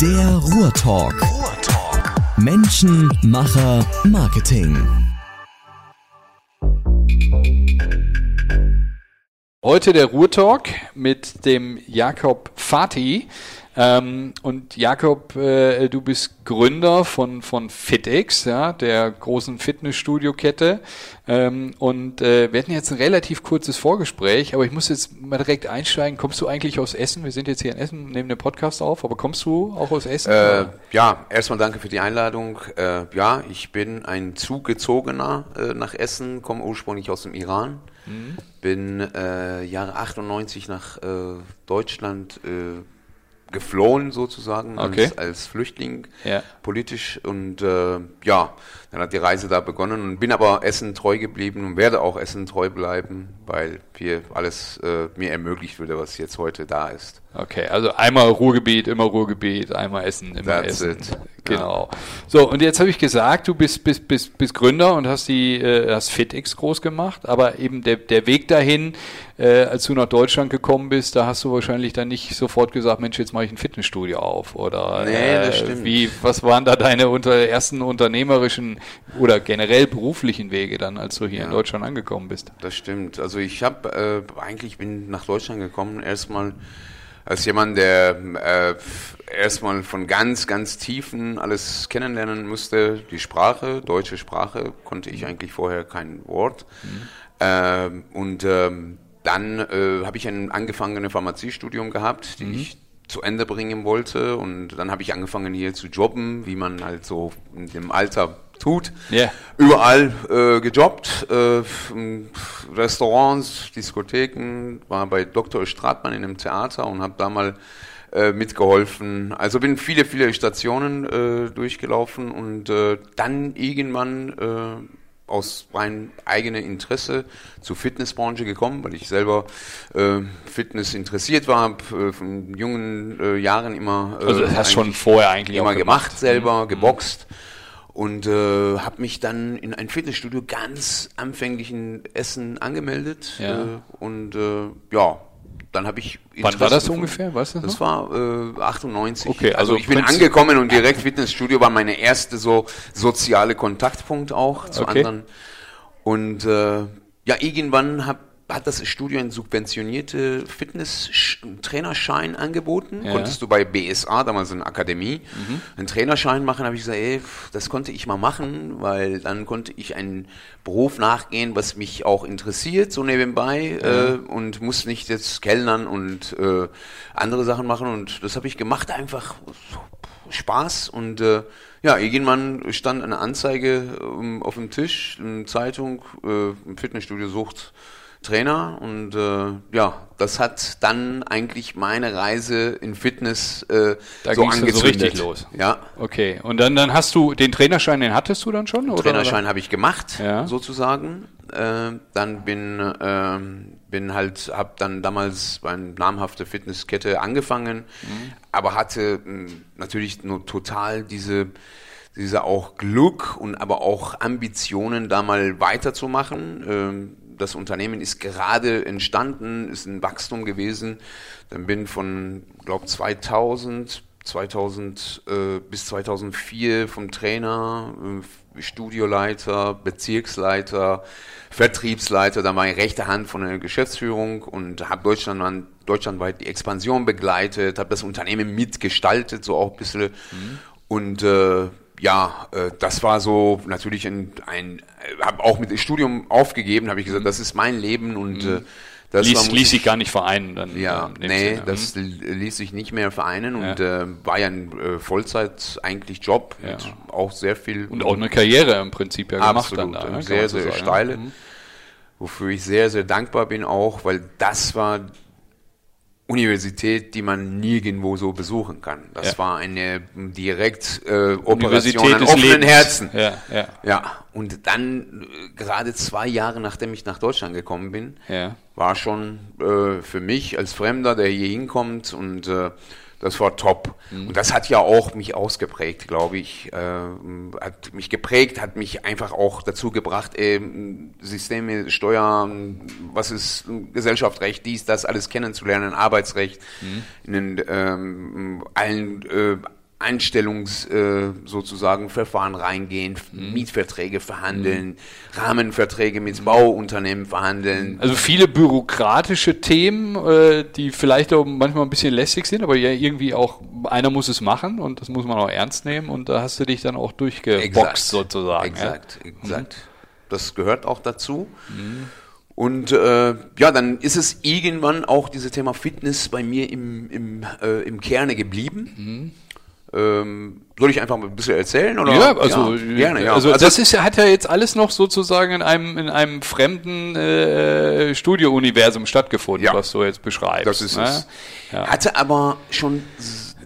Der Ruhrtalk. Ruhrtalk. Menschen, Macher, Marketing. Heute der Ruhrtalk mit dem Jakob Fati. Ähm, und Jakob, äh, du bist Gründer von, von FitX, ja, der großen Fitnessstudio-Kette. Ähm, und äh, wir hatten jetzt ein relativ kurzes Vorgespräch, aber ich muss jetzt mal direkt einsteigen. Kommst du eigentlich aus Essen? Wir sind jetzt hier in Essen, nehmen den Podcast auf, aber kommst du auch aus Essen? Äh, ja, erstmal danke für die Einladung. Äh, ja, ich bin ein Zugezogener äh, nach Essen, komme ursprünglich aus dem Iran. Mhm. Bin äh, Jahre 98 nach Deutschland äh, geflohen sozusagen okay. als, als, Flüchtling ja. politisch und äh, ja, dann hat die Reise da begonnen und bin aber Essen treu geblieben und werde auch Essen treu bleiben, weil hier alles äh, mir ermöglicht würde, was jetzt heute da ist. Okay, also einmal Ruhrgebiet, immer Ruhrgebiet, einmal Essen, immer That's Essen. It. Genau. Ja. So, und jetzt habe ich gesagt, du bist, bist, bist, bist Gründer und hast die äh, hast FitX groß gemacht, aber eben der, der Weg dahin, äh, als du nach Deutschland gekommen bist, da hast du wahrscheinlich dann nicht sofort gesagt, Mensch, jetzt mache ich ein Fitnessstudio auf. Oder nee, das äh, stimmt. wie, was waren da deine unter, ersten unternehmerischen oder generell beruflichen Wege dann, als du hier ja. in Deutschland angekommen bist? Das stimmt. Also ich habe äh, eigentlich bin nach Deutschland gekommen, erstmal als jemand, der äh, erstmal von ganz, ganz tiefen alles kennenlernen musste. Die Sprache, deutsche Sprache, konnte ich eigentlich vorher kein Wort. Mhm. Ähm, und ähm, dann äh, habe ich ein angefangenes Pharmaziestudium gehabt, die mhm. ich zu Ende bringen wollte. Und dann habe ich angefangen hier zu jobben, wie man halt so in dem Alter tut. Yeah. Überall äh, gejobbt, äh, Restaurants, Diskotheken, war bei Dr. Stratmann in einem Theater und habe da mal äh, mitgeholfen. Also bin viele, viele Stationen äh, durchgelaufen und äh, dann irgendwann äh, aus rein eigenem Interesse zur Fitnessbranche gekommen, weil ich selber äh, Fitness interessiert war, äh, von jungen äh, Jahren immer. Äh, also das hast schon vorher eigentlich immer gemacht, gemacht selber, mhm. geboxt und äh, habe mich dann in ein Fitnessstudio ganz anfänglich in Essen angemeldet ja. äh, und äh, ja, dann habe ich. Interesse Wann war das gefunden. ungefähr? Weißt du das war äh, 98. Okay, also, also ich bin angekommen und direkt Fitnessstudio war meine erste so soziale Kontaktpunkt auch zu okay. anderen. Und äh, ja, irgendwann habe hat das Studio einen subventionierte Fitness-Trainerschein angeboten. Ja. Konntest du bei BSA, damals eine Akademie, mhm. einen Trainerschein machen. habe ich gesagt, ey, das konnte ich mal machen, weil dann konnte ich einen Beruf nachgehen, was mich auch interessiert, so nebenbei, ja. äh, und muss nicht jetzt Kellnern und äh, andere Sachen machen. Und das habe ich gemacht, einfach Spaß und äh, ja, irgendwann stand eine Anzeige ähm, auf dem Tisch, eine Zeitung, äh, im Fitnessstudio sucht Trainer und äh, ja, das hat dann eigentlich meine Reise in Fitness äh, da so angezündet. so richtig los. Ja. Okay, und dann, dann hast du den Trainerschein, den hattest du dann schon? Oder? Trainerschein habe ich gemacht, ja. sozusagen. Äh, dann bin äh, bin halt, habe dann damals bei einer namhaften Fitnesskette angefangen, mhm. aber hatte mh, natürlich nur total diese diese auch Glück und aber auch Ambitionen, da mal weiterzumachen. Ähm, das Unternehmen ist gerade entstanden, ist ein Wachstum gewesen. Dann bin von, glaube 2000, 2000 äh, bis 2004 vom Trainer, äh, Studioleiter, Bezirksleiter, Vertriebsleiter, dann war ich rechte Hand von der Geschäftsführung und habe Deutschland, deutschlandweit die Expansion begleitet, habe das Unternehmen mitgestaltet, so auch ein bisschen. Mhm. Und äh, ja, äh, das war so natürlich ein, ein habe auch mit dem Studium aufgegeben, habe ich gesagt, mhm. das ist mein Leben und mhm. äh, das ließ, ließ sich gar nicht vereinen. Dann, ja, nee, Sinne. das mhm. ließ sich nicht mehr vereinen und ja. äh, war ja ein äh, Vollzeit eigentlich Job ja. mit auch sehr viel und auch eine Karriere im Prinzip ja gemacht absolut, dann da, sehr sehr sagen. steile, mhm. wofür ich sehr sehr dankbar bin auch, weil das war Universität, die man nirgendwo so besuchen kann. Das ja. war eine direkt äh, Operation an offenen Lebens. Herzen. Ja, ja. ja, und dann äh, gerade zwei Jahre nachdem ich nach Deutschland gekommen bin, ja. war schon äh, für mich als Fremder, der hier hinkommt und äh, das war top. Mhm. Und das hat ja auch mich ausgeprägt, glaube ich. Äh, hat mich geprägt, hat mich einfach auch dazu gebracht, äh, Systeme, Steuern, was ist Gesellschaftsrecht, dies, das alles kennenzulernen, Arbeitsrecht, mhm. in den, ähm, allen äh, Einstellungs äh, sozusagen Verfahren reingehen, Mietverträge verhandeln, Rahmenverträge mit Bauunternehmen verhandeln. Also viele bürokratische Themen, äh, die vielleicht auch manchmal ein bisschen lästig sind, aber ja irgendwie auch, einer muss es machen und das muss man auch ernst nehmen und da hast du dich dann auch durchgeboxt sozusagen. Exakt, exakt. Das gehört auch dazu. Und äh, ja, dann ist es irgendwann auch dieses Thema Fitness bei mir im, im, äh, im Kerne geblieben. Ähm, soll ich einfach mal ein bisschen erzählen? Oder? Ja, also, gerne, ja. also, das ist ja, hat ja jetzt alles noch sozusagen in einem, in einem fremden äh, Studio-Universum stattgefunden, Ja. was du jetzt beschreibst. Das ist ne? es. Ja. Hatte aber schon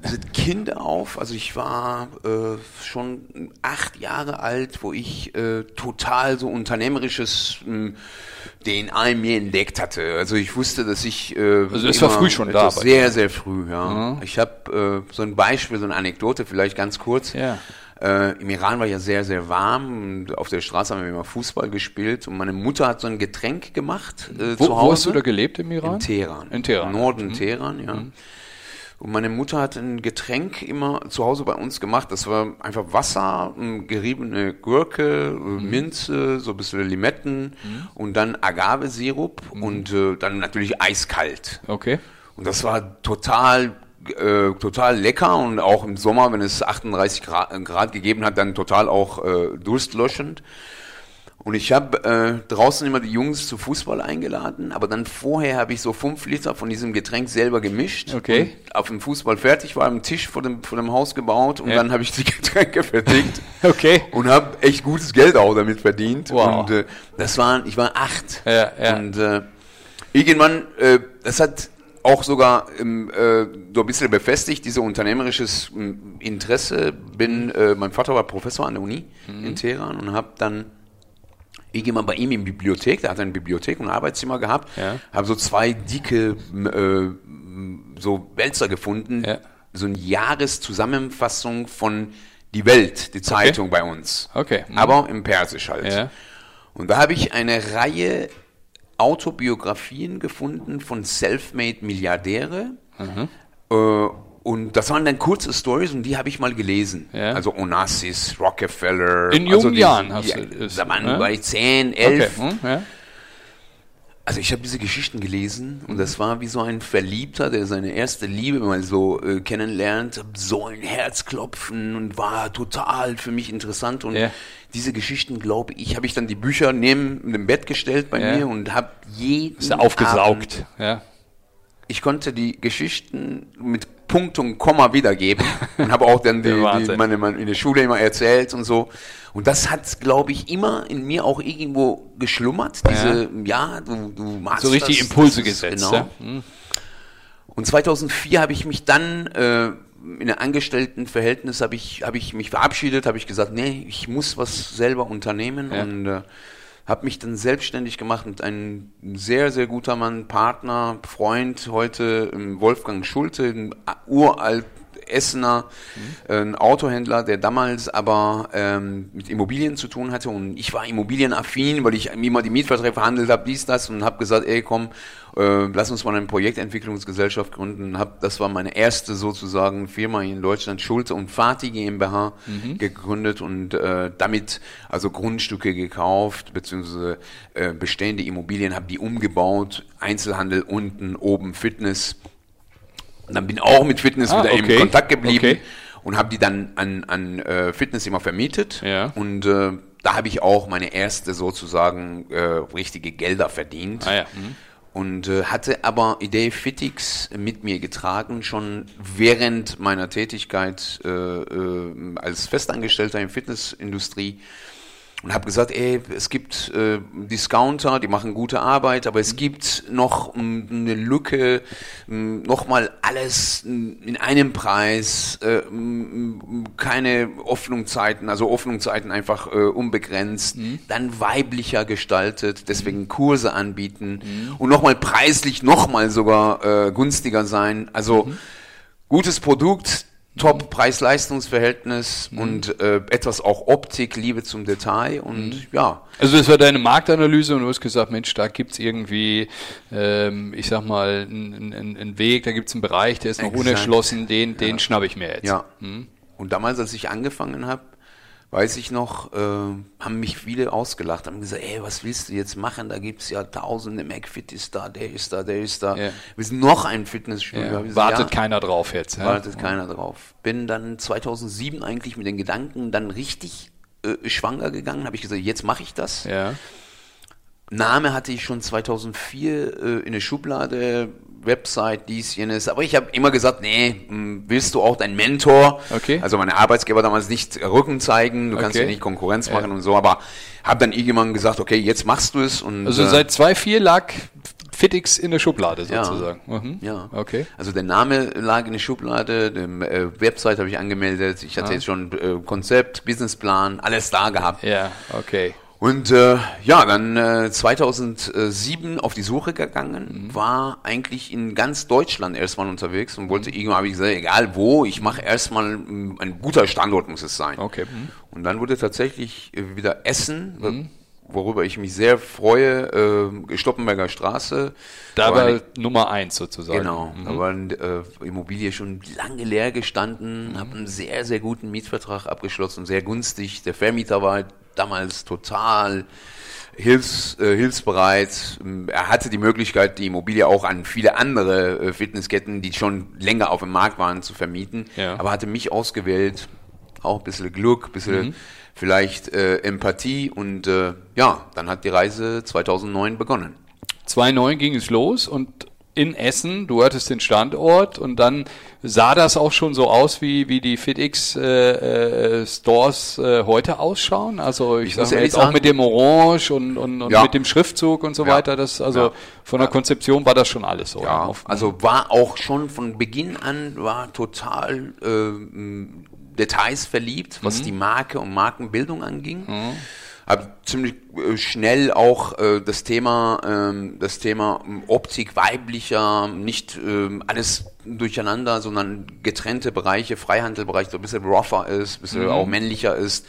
s- seit Kind auf, also ich war äh, schon acht Jahre alt, wo ich äh, total so unternehmerisches mh, DNA in mir entdeckt hatte. Also ich wusste, dass ich äh, Also es war früh schon da bei Sehr, sehr früh, ja. Ich habe äh, so ein Beispiel, so eine Anekdote, vielleicht ganz kurz. Ja. Äh, Im Iran war ja sehr, sehr warm. Und auf der Straße haben wir immer Fußball gespielt und meine Mutter hat so ein Getränk gemacht äh, Wo, zu Hause. wo hast du da gelebt im Iran? In Teheran. In Teheran. Im Norden Teheran, ja. Und meine Mutter hat ein Getränk immer zu Hause bei uns gemacht. Das war einfach Wasser, m, geriebene Gurke, äh, Minze, so ein bisschen Limetten und dann Agave-Sirup und äh, dann natürlich eiskalt. Okay. Und das war total, äh, total lecker und auch im Sommer, wenn es 38 Grad, Grad gegeben hat, dann total auch äh, durstlöschend. Und ich habe äh, draußen immer die Jungs zu Fußball eingeladen, aber dann vorher habe ich so fünf Liter von diesem Getränk selber gemischt. Okay. Und auf dem Fußball fertig war, am Tisch vor dem, vor dem Haus gebaut und Ja. dann habe ich die Getränke vertickt. Okay. Und habe echt gutes Geld auch damit verdient. Wow. Und äh, das waren, ich war acht. Ja, ja. Und äh, irgendwann, äh, das hat auch sogar ähm, äh, so ein bisschen befestigt, dieses unternehmerisches ähm, Interesse. Bin, äh, mein Vater war Professor an der Uni Mhm. in Teheran und habe dann irgendwann bei ihm in die Bibliothek, der hat eine Bibliothek und ein Arbeitszimmer gehabt, Ja. habe so zwei dicke äh, so Wälzer gefunden, Ja. so eine Jahreszusammenfassung von Die Welt, die Zeitung bei uns. Okay. Mhm. Aber im Persisch halt. Ja. Und da habe ich eine Reihe Autobiografien gefunden von self-made Milliardäre. Mhm. Äh, und das waren dann kurze Stories und die habe ich mal gelesen. Ja. Also Onassis, Rockefeller. In also jungen die- Jahren hast ja, du das, Da waren ne? bei 10, Okay. 11. Hm, ja. Also ich habe diese Geschichten gelesen und das war wie so ein Verliebter, der seine erste Liebe mal so äh, kennenlernt, so ein Herzklopfen und war total für mich interessant und Ja. diese Geschichten, glaube ich, habe ich dann die Bücher neben dem Bett gestellt bei Ja. mir und habe jeden Ist ja aufgesaugt. Abend, Ja. ich konnte die Geschichten mit Punkt und Komma wiedergeben und habe auch dann die, die, meine, meine in der Schule immer erzählt und so. Und das hat, glaube ich, immer in mir auch irgendwo geschlummert. Diese, ja, du, du machst So richtig das, Impulse das gesetzt. Genau. Ja. Hm. Und 2004 habe ich mich dann äh, in einem Angestelltenverhältnis habe ich habe ich mich verabschiedet, habe ich gesagt, nee, ich muss was selber unternehmen Ja. und äh, habe mich dann selbstständig gemacht mit einem sehr sehr guter Mann, Partner, Freund heute ähm, Wolfgang Schulte, ein uralt Essener, äh, ein Autohändler, der damals aber ähm, mit Immobilien zu tun hatte und ich war immobilienaffin, weil ich immer die Mietverträge verhandelt habe, dies, das und habe gesagt, ey komm, äh, lass uns mal eine Projektentwicklungsgesellschaft gründen. Hab, das war meine erste sozusagen Firma in Deutschland, Schulte und Fati GmbH gegründet und äh, damit also Grundstücke gekauft, beziehungsweise äh, bestehende Immobilien, habe die umgebaut, Einzelhandel unten, oben Fitness. Und dann bin auch mit Fitness Ah, wieder okay. im Kontakt geblieben Okay. und habe die dann an, an äh, Fitness immer vermietet. Ja. Und äh, da habe ich auch meine erste sozusagen äh, richtige Gelder verdient. Ah ja. Hm. Und äh, hatte aber Idee Fitix mit mir getragen, schon während meiner Tätigkeit äh, äh, als Festangestellter in Fitnessindustrie. Und habe gesagt, ey, es gibt äh, Discounter, die machen gute Arbeit, aber es gibt noch m, eine Lücke, m, nochmal alles m, in einem Preis, äh, m, m, keine Öffnungszeiten, also Öffnungszeiten einfach äh, unbegrenzt, dann weiblicher gestaltet, deswegen Kurse anbieten und nochmal preislich nochmal sogar äh, günstiger sein. Also gutes Produkt, top Preis-Leistungs-Verhältnis und äh, etwas auch Optik, Liebe zum Detail und ja. Also das war deine Marktanalyse und du hast gesagt, Mensch, da gibt's irgendwie, ähm, ich sag mal, einen Weg, da gibt's einen Bereich, der ist noch Exakt. unerschlossen, den, den schnapp ich mir jetzt. Ja. und damals, als ich angefangen habe, weiß ich noch, äh, haben mich viele ausgelacht, haben gesagt, ey, was willst du jetzt machen? Da gibt's ja tausende, McFit ist da, der ist da, der ist da. Ja. Wir sind noch ein Fitnessstudio. Ja. Gesagt, Wartet ja, keiner drauf jetzt. Ja? Wartet keiner drauf. Bin dann 2007 eigentlich mit den Gedanken dann richtig äh, schwanger gegangen, habe ich gesagt, jetzt mache ich das. Ja. Name hatte ich schon 2004 äh, in der Schublade, Website, dies, jenes. Aber ich habe immer gesagt, nee, mh, willst du auch dein Mentor? Okay. Also meine Arbeitsgeber damals nicht Rücken zeigen, du kannst Okay. ja nicht Konkurrenz machen und so, aber habe dann irgendwann gesagt, okay, jetzt machst du es. Und, Also äh, seit 2.4 lag Fitix in der Schublade Ja. sozusagen. Mhm. Ja. Okay. Also der Name lag in der Schublade, dem äh, Website habe ich angemeldet, ich hatte Ah. jetzt schon äh, Konzept, Businessplan, alles da gehabt. Ja, okay. Und äh, ja, dann äh, 2007 auf die Suche gegangen, Mhm. war eigentlich in ganz Deutschland erstmal unterwegs und wollte irgendwann, habe ich gesagt, egal wo, ich mache erstmal ein guter Standort muss es sein. Okay. Mhm. Und dann wurde tatsächlich äh, wieder Essen, worüber ich mich sehr freue, äh, Stoppenberger Straße. Da War eine- Nummer eins sozusagen. Genau, Mhm. da war eine äh, Immobilie schon lange leer gestanden, habe einen sehr, sehr guten Mietvertrag abgeschlossen, sehr günstig. Der Vermieter war damals total hilfs, äh, hilfsbereit. Er hatte die Möglichkeit, die Immobilie auch an viele andere äh, Fitnessketten, die schon länger auf dem Markt waren, zu vermieten, Ja. aber hatte mich ausgewählt. Auch ein bisschen Glück, ein bisschen vielleicht äh, Empathie und äh, ja, dann hat die Reise 2009 begonnen. 2009 ging es los und in Essen, du hattest den Standort und dann sah das auch schon so aus, wie, wie die FitX äh, äh, Stores äh, heute ausschauen. Also ich, Ich muss sag mal ehrlich jetzt auch sagen- mit dem Orange und, und, und Ja. mit dem Schriftzug und so Ja. weiter. Das, also Ja. von der Konzeption war das schon alles so. Ja, Auf- also war auch schon von Beginn an war total äh, Details verliebt, was die Marke und Markenbildung anging. Hab ziemlich äh, schnell auch äh, das Thema, ähm, das Thema Optik weiblicher, nicht ähm, alles durcheinander, sondern getrennte Bereiche, Freihandelbereich, so ein bisschen rougher ist, ein bisschen auch männlicher ist,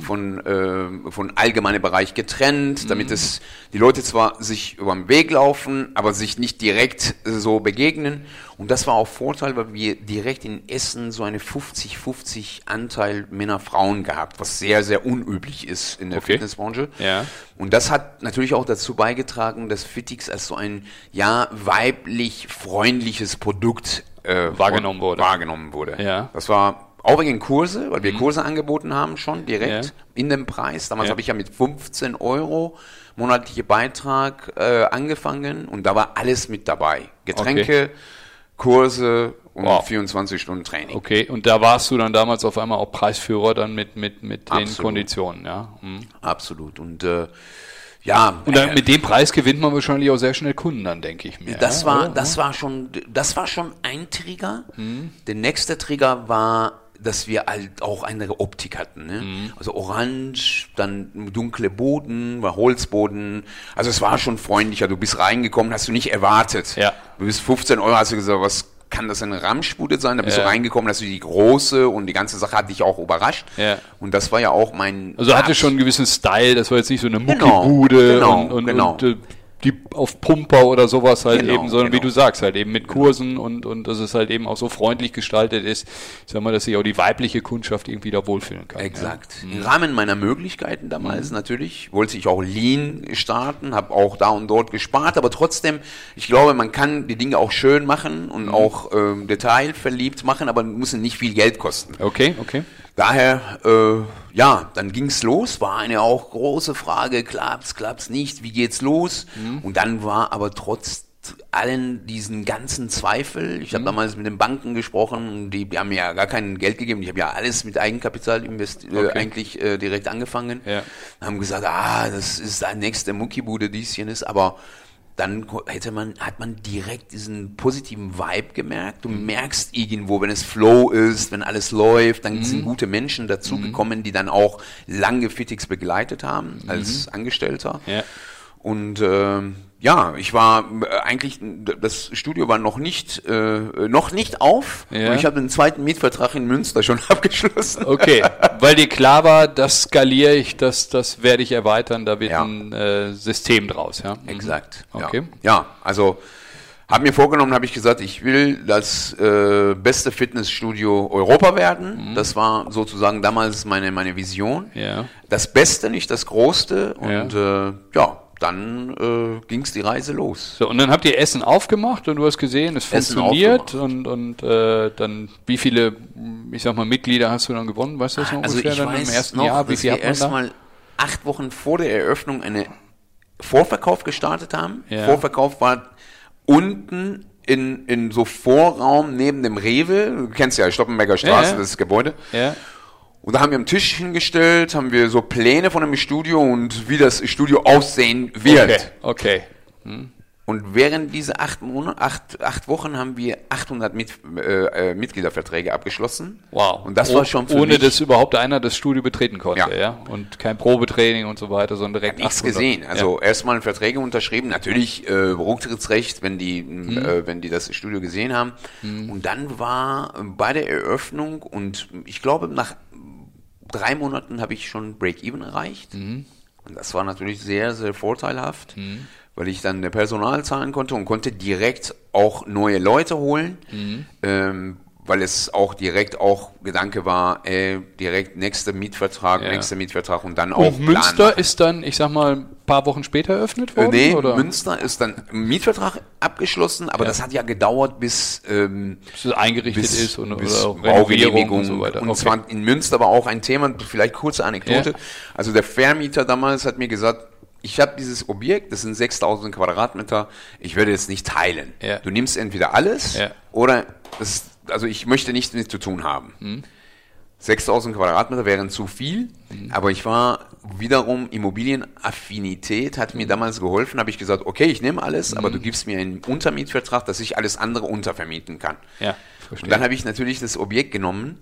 von, ähm, von allgemeiner Bereich getrennt, damit es die Leute zwar sich über den Weg laufen, aber sich nicht direkt äh, so begegnen. Und das war auch Vorteil, weil wir direkt in Essen so eine 50-50 Anteil Männer-Frauen gehabt, was sehr, sehr unüblich ist in der Okay. Fitnessbranche. Ja. Und das hat natürlich auch dazu beigetragen, dass Fitix als so ein ja weiblich freundliches Produkt äh, Wahrgenommen wurde. Wahrgenommen wurde. Ja. Das war auch wegen Kurse, weil wir Kurse angeboten haben schon direkt Ja. in dem Preis. Damals Ja. habe ich ja mit 15 Euro monatliche Beitrag äh, angefangen und da war alles mit dabei. Getränke, Kurse und Wow. 24 Stunden Training. Okay, und da warst du dann damals auf einmal auch Preisführer dann mit, mit, mit den Absolut. Konditionen, ja. Mhm. Absolut. Und äh, ja, Und dann äh, mit dem Preis gewinnt man wahrscheinlich auch sehr schnell Kunden, dann denke ich mir. Das ja, war, oder? das war schon, das war schon ein Trigger. Mhm. Der nächste Trigger war, dass wir halt auch eine Optik hatten. Ne? Mhm. Also orange, dann dunkle Boden, war Holzboden. Also es war schon freundlicher. Du bist reingekommen, hast du nicht erwartet. Ja. Du bist 15 Euro, hast du gesagt, was kann das eine Ramschbude sein? Da bist Ja. du reingekommen, hast du die große und die ganze Sache hat dich auch überrascht. Ja. Und das war ja auch mein. Also hatte Abs- schon einen gewissen Style, das war jetzt nicht so eine Genau, Muckibude genau, und, und, genau. und äh, die auf Pumper oder sowas halt Genau, eben, sondern wie genau. du sagst, halt eben mit Kursen und, und dass es halt eben auch so freundlich gestaltet ist, sag mal, dass sich auch die weibliche Kundschaft irgendwie da wohlfühlen kann. Exakt. Mhm. Im Rahmen meiner Möglichkeiten damals natürlich wollte ich auch Lean starten, habe auch da und dort gespart, aber trotzdem, ich glaube, man kann die Dinge auch schön machen und Mhm. auch ähm, detailverliebt machen, aber müssen nicht viel Geld kosten. Ja. Okay, okay. Daher, äh, ja, dann ging's los, war eine auch große Frage, klappt's, klappt's nicht, wie geht's los? Mhm. Und dann war aber trotz allen diesen ganzen Zweifel, ich Mhm. habe damals mit den Banken gesprochen, die, die haben mir ja gar kein Geld gegeben, ich habe ja alles mit Eigenkapital investi- äh, Okay. eigentlich äh, direkt angefangen, Ja. haben gesagt, ah, das ist der nächste Muckibude, dies, jenes, aber dann hätte man, hat man direkt diesen positiven Vibe gemerkt. Du Mhm. merkst irgendwo, wenn es Flow ist, wenn alles läuft, dann Mhm. sind gute Menschen dazugekommen, die dann auch lange Fitix begleitet haben als Mhm. Angestellter. Ja. Und ähm, ja, ich war äh, eigentlich, das Studio war noch nicht, äh, noch nicht auf. Ja. Und ich habe den zweiten Mietvertrag in Münster schon abgeschlossen. Okay, weil dir klar war, das skaliere ich, das, das werde ich erweitern, da wird Ja. ein äh, System draus, ja? Mhm. Exakt. Okay. Ja, ja also Habe mir vorgenommen, habe ich gesagt, ich will das äh, beste Fitnessstudio Europa werden. Mhm. Das war sozusagen damals meine, meine Vision. Ja. Das Beste, nicht das Größte. Und äh, ja, dann äh, ging es die Reise los. So, und dann habt ihr Essen aufgemacht und du hast gesehen, es Essen funktioniert und, und äh, dann, wie viele, ich sag mal, Mitglieder hast du dann gewonnen? Weißt du das noch Also ungefähr dann im ersten noch, Jahr? Wie dass viel wir erstmal acht Wochen vor der Eröffnung eine Vorverkauf gestartet haben. Ja. Vorverkauf war unten in, in so Vorraum neben dem Rewe. Du kennst ja Stoppenberger Straße, Ja, ja. das Gebäude. Ja, Und da haben wir einen Tisch hingestellt, haben wir so Pläne von einem Studio und wie das Studio aussehen wird. okay. okay. Und während dieser acht, Monate, acht, acht Wochen haben wir 800 Mit, äh, äh, Mitgliederverträge abgeschlossen. Wow. Und das Oh- war schon für Ohne mich dass überhaupt einer das Studio betreten konnte, ja. Ja. Und kein Probetraining und so weiter, sondern direkt nichts 800. gesehen. Also erstmal Verträge unterschrieben, natürlich äh, Rücktrittsrecht, wenn die, Mhm. äh, wenn die das Studio gesehen haben. Und dann war bei der Eröffnung und ich glaube nach drei Monaten habe ich schon Break-Even erreicht. Mhm. Und das war natürlich sehr, sehr vorteilhaft, weil ich dann der Personal zahlen konnte und konnte direkt auch neue Leute holen. Mhm. Ähm, weil es auch direkt auch Gedanke war, äh, direkt nächster Mietvertrag, Ja. nächster Mietvertrag und dann auch Und Münster Plan ist dann, ich sag mal, ein paar Wochen später eröffnet äh, worden? nee, oder? Münster ist dann Mietvertrag abgeschlossen, aber Ja. das hat ja gedauert bis, ähm, Bis es eingerichtet bis, ist und, bis oder auch Baugenehmigung und so weiter. Und Okay. zwar in Münster war auch ein Thema, vielleicht kurze Anekdote. Ja. Also der Vermieter damals hat mir gesagt, ich habe dieses Objekt, das sind 6000 Quadratmeter, ich werde jetzt nicht teilen. Du nimmst entweder alles oder das, also ich möchte nichts mit zu tun haben. Mhm. 6000 Quadratmeter wären zu viel, aber ich war wiederum Immobilienaffinität hat mir damals geholfen, habe ich gesagt, okay, ich nehme alles, aber du gibst mir einen Untermietvertrag, dass ich alles andere untervermieten kann. Ja, verstehe. Und dann habe ich natürlich das Objekt genommen,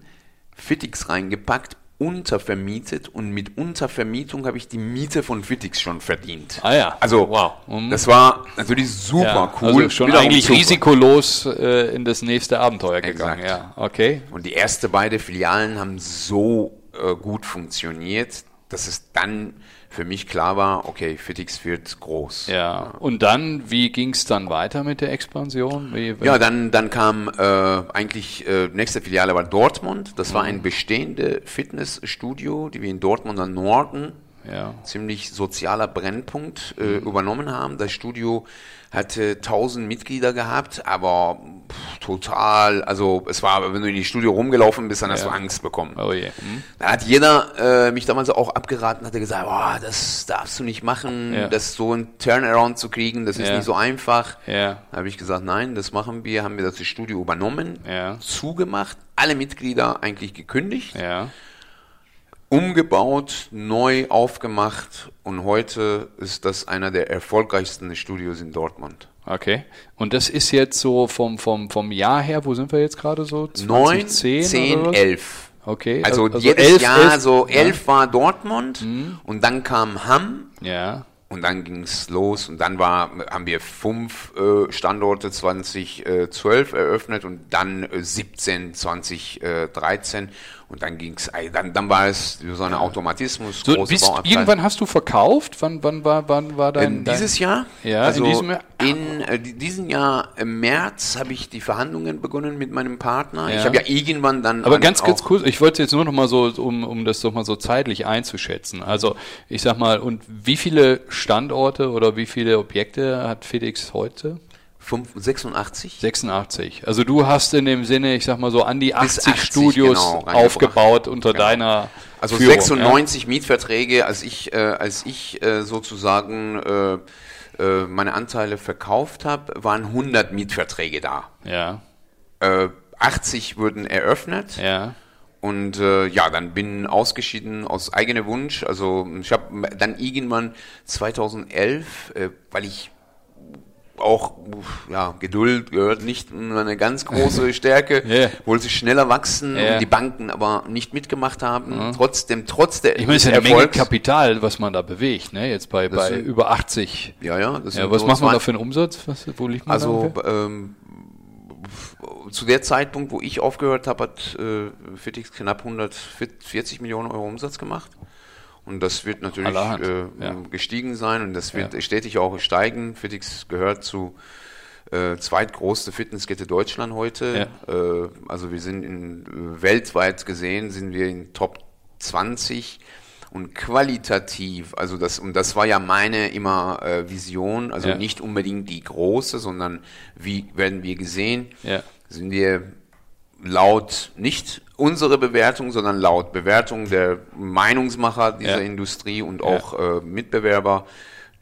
Fittix reingepackt, untervermietet und mit Untervermietung habe ich die Miete von Fittix schon verdient. Ah ja. Also, Wow. Mhm. das war natürlich super ja, cool. Also schon Wiederum eigentlich super. risikolos äh, in das nächste Abenteuer gegangen. Exakt. Ja, okay. Und die erste beide Filialen haben so äh, gut funktioniert, dass es dann für mich klar war, okay, Fittix wird groß. Ja. Und dann, wie ging es dann weiter mit der Expansion? Wie, Ja, dann, dann kam äh, eigentlich äh, nächste Filiale war Dortmund. Das war ein bestehende Fitnessstudio, die wir in Dortmund am Norden, ja. ziemlich sozialer Brennpunkt, äh, übernommen haben. Das Studio hatte 1000 Mitglieder gehabt, aber pff, total, also es war, wenn du in die Studio rumgelaufen bist, dann hast Ja. du Angst bekommen. Oh je. Hm? Da hat jeder äh, mich damals auch abgeraten, hat er gesagt, boah, das darfst du nicht machen, Ja. das so ein Turnaround zu kriegen, das ist Ja. nicht so einfach. Da habe ich gesagt, nein, das machen wir, haben wir das Studio übernommen, zugemacht, alle Mitglieder eigentlich gekündigt. Umgebaut, neu aufgemacht und heute ist das einer der erfolgreichsten Studios in Dortmund. Okay. Und das ist jetzt so vom, vom, vom Jahr her, wo sind wir jetzt gerade so? 9, 2010 10, oder was? 11. Okay. Also, also jedes 11, Jahr, 11, so ja. Mhm. 11 war Dortmund und dann kam Hamm Ja. Und dann ging es los und dann war, haben wir fünf äh, Standorte 2012 eröffnet und dann äh, 17, 2013 und dann ging es, dann, dann war es so ein Automatismus, So, bist, irgendwann hast du verkauft? Wann, wann war, wann war dein, Ähm, dieses Jahr? Ja, also in diesem Jahr. In äh, di- diesem Jahr im März habe ich die Verhandlungen begonnen mit meinem Partner. Ja. Ich habe ja irgendwann dann. Aber an- ganz, ganz kurz, ich wollte jetzt nur noch mal so, um, um das doch mal so zeitlich einzuschätzen. Also, ich sag mal, und wie viele Standorte oder wie viele Objekte hat FedEx heute? Fünf- 86? 86. Also du hast in dem Sinne, ich sag mal so, an die 80, 80, Studios genau, aufgebaut unter Genau. deiner Also Führung, 96 Mietverträge, als ich, äh, als ich äh, sozusagen äh, äh, meine Anteile verkauft habe, waren 100 Mietverträge da. Ja, Äh, 80 wurden eröffnet ja, ja. und äh, ja, dann bin ausgeschieden aus eigenem Wunsch. Also ich habe dann irgendwann 2011, äh, weil ich auch ja, Geduld gehört nicht eine ganz große Stärke, Ja. wollte schneller wachsen und die Banken aber nicht mitgemacht haben. Trotzdem, trotz der Ich meine, es ist eine Menge Kapital, was man da bewegt, ne? Jetzt bei, bei sind- über 80. Ja, ja. Das Ja, was so macht man da für einen Umsatz? Was, wo liegt man Also ähm, zu der Zeitpunkt, wo ich aufgehört habe, hat äh, Fitix knapp 140 Millionen Euro Umsatz gemacht. Und das wird natürlich äh, ja. gestiegen sein und das wird Ja. stetig auch steigen. Fitix gehört zu äh, zweitgrößte Fitnesskette Deutschland heute. Ja. Äh, also wir sind in, äh, weltweit gesehen sind wir in Top 20 und qualitativ, also das, und das war ja meine immer äh, Vision, also ja. nicht unbedingt die große, sondern wie werden wir gesehen, ja. sind wir laut nicht unsere Bewertung, sondern laut Bewertung der Meinungsmacher dieser ja. Industrie und auch äh, Mitbewerber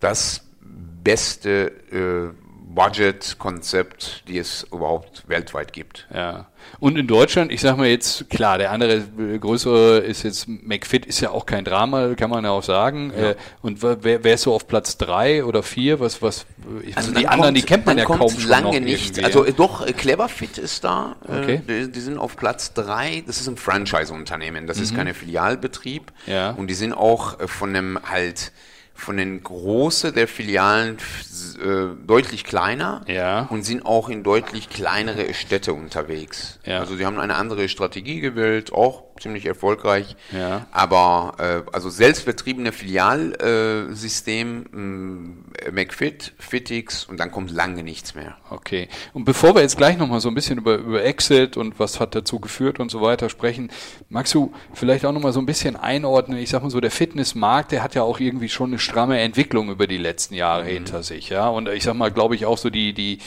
das beste äh, Budget-Konzept, die es überhaupt weltweit gibt. Ja. Und in Deutschland, ich sag mal jetzt, klar, der andere äh, größere ist jetzt McFit, ist ja auch kein Drama, kann man ja auch sagen. Ja. Äh, und wer, wer ist so auf Platz drei oder vier? Was, was, also die anderen, kommt, die kennt man ja kaum schon lange nicht. Irgendwie. Also doch, Cleverfit ist da. Okay. Die, die, sind auf Platz drei. Das ist ein Franchise-Unternehmen. Das mhm. ist keine Filialbetrieb. Ja. Und die sind auch von einem halt von den Große der Filialen äh, deutlich kleiner ja. und sind auch in deutlich kleinere Städte unterwegs. Ja. Also sie haben eine andere Strategie gewählt, auch ziemlich erfolgreich. Ja. Aber äh, also selbstvertriebene Filialsystem, äh, McFit, Fitix und dann kommt lange nichts mehr. Okay. Und bevor wir jetzt gleich nochmal so ein bisschen über, über Exit und was hat dazu geführt und so weiter sprechen, magst du vielleicht auch nochmal so ein bisschen einordnen? Ich sag mal so, der Fitnessmarkt, der hat ja auch irgendwie schon eine stramme Entwicklung über die letzten Jahre mhm. hinter sich, ja. Und ich sag mal, glaube ich, auch so die, die,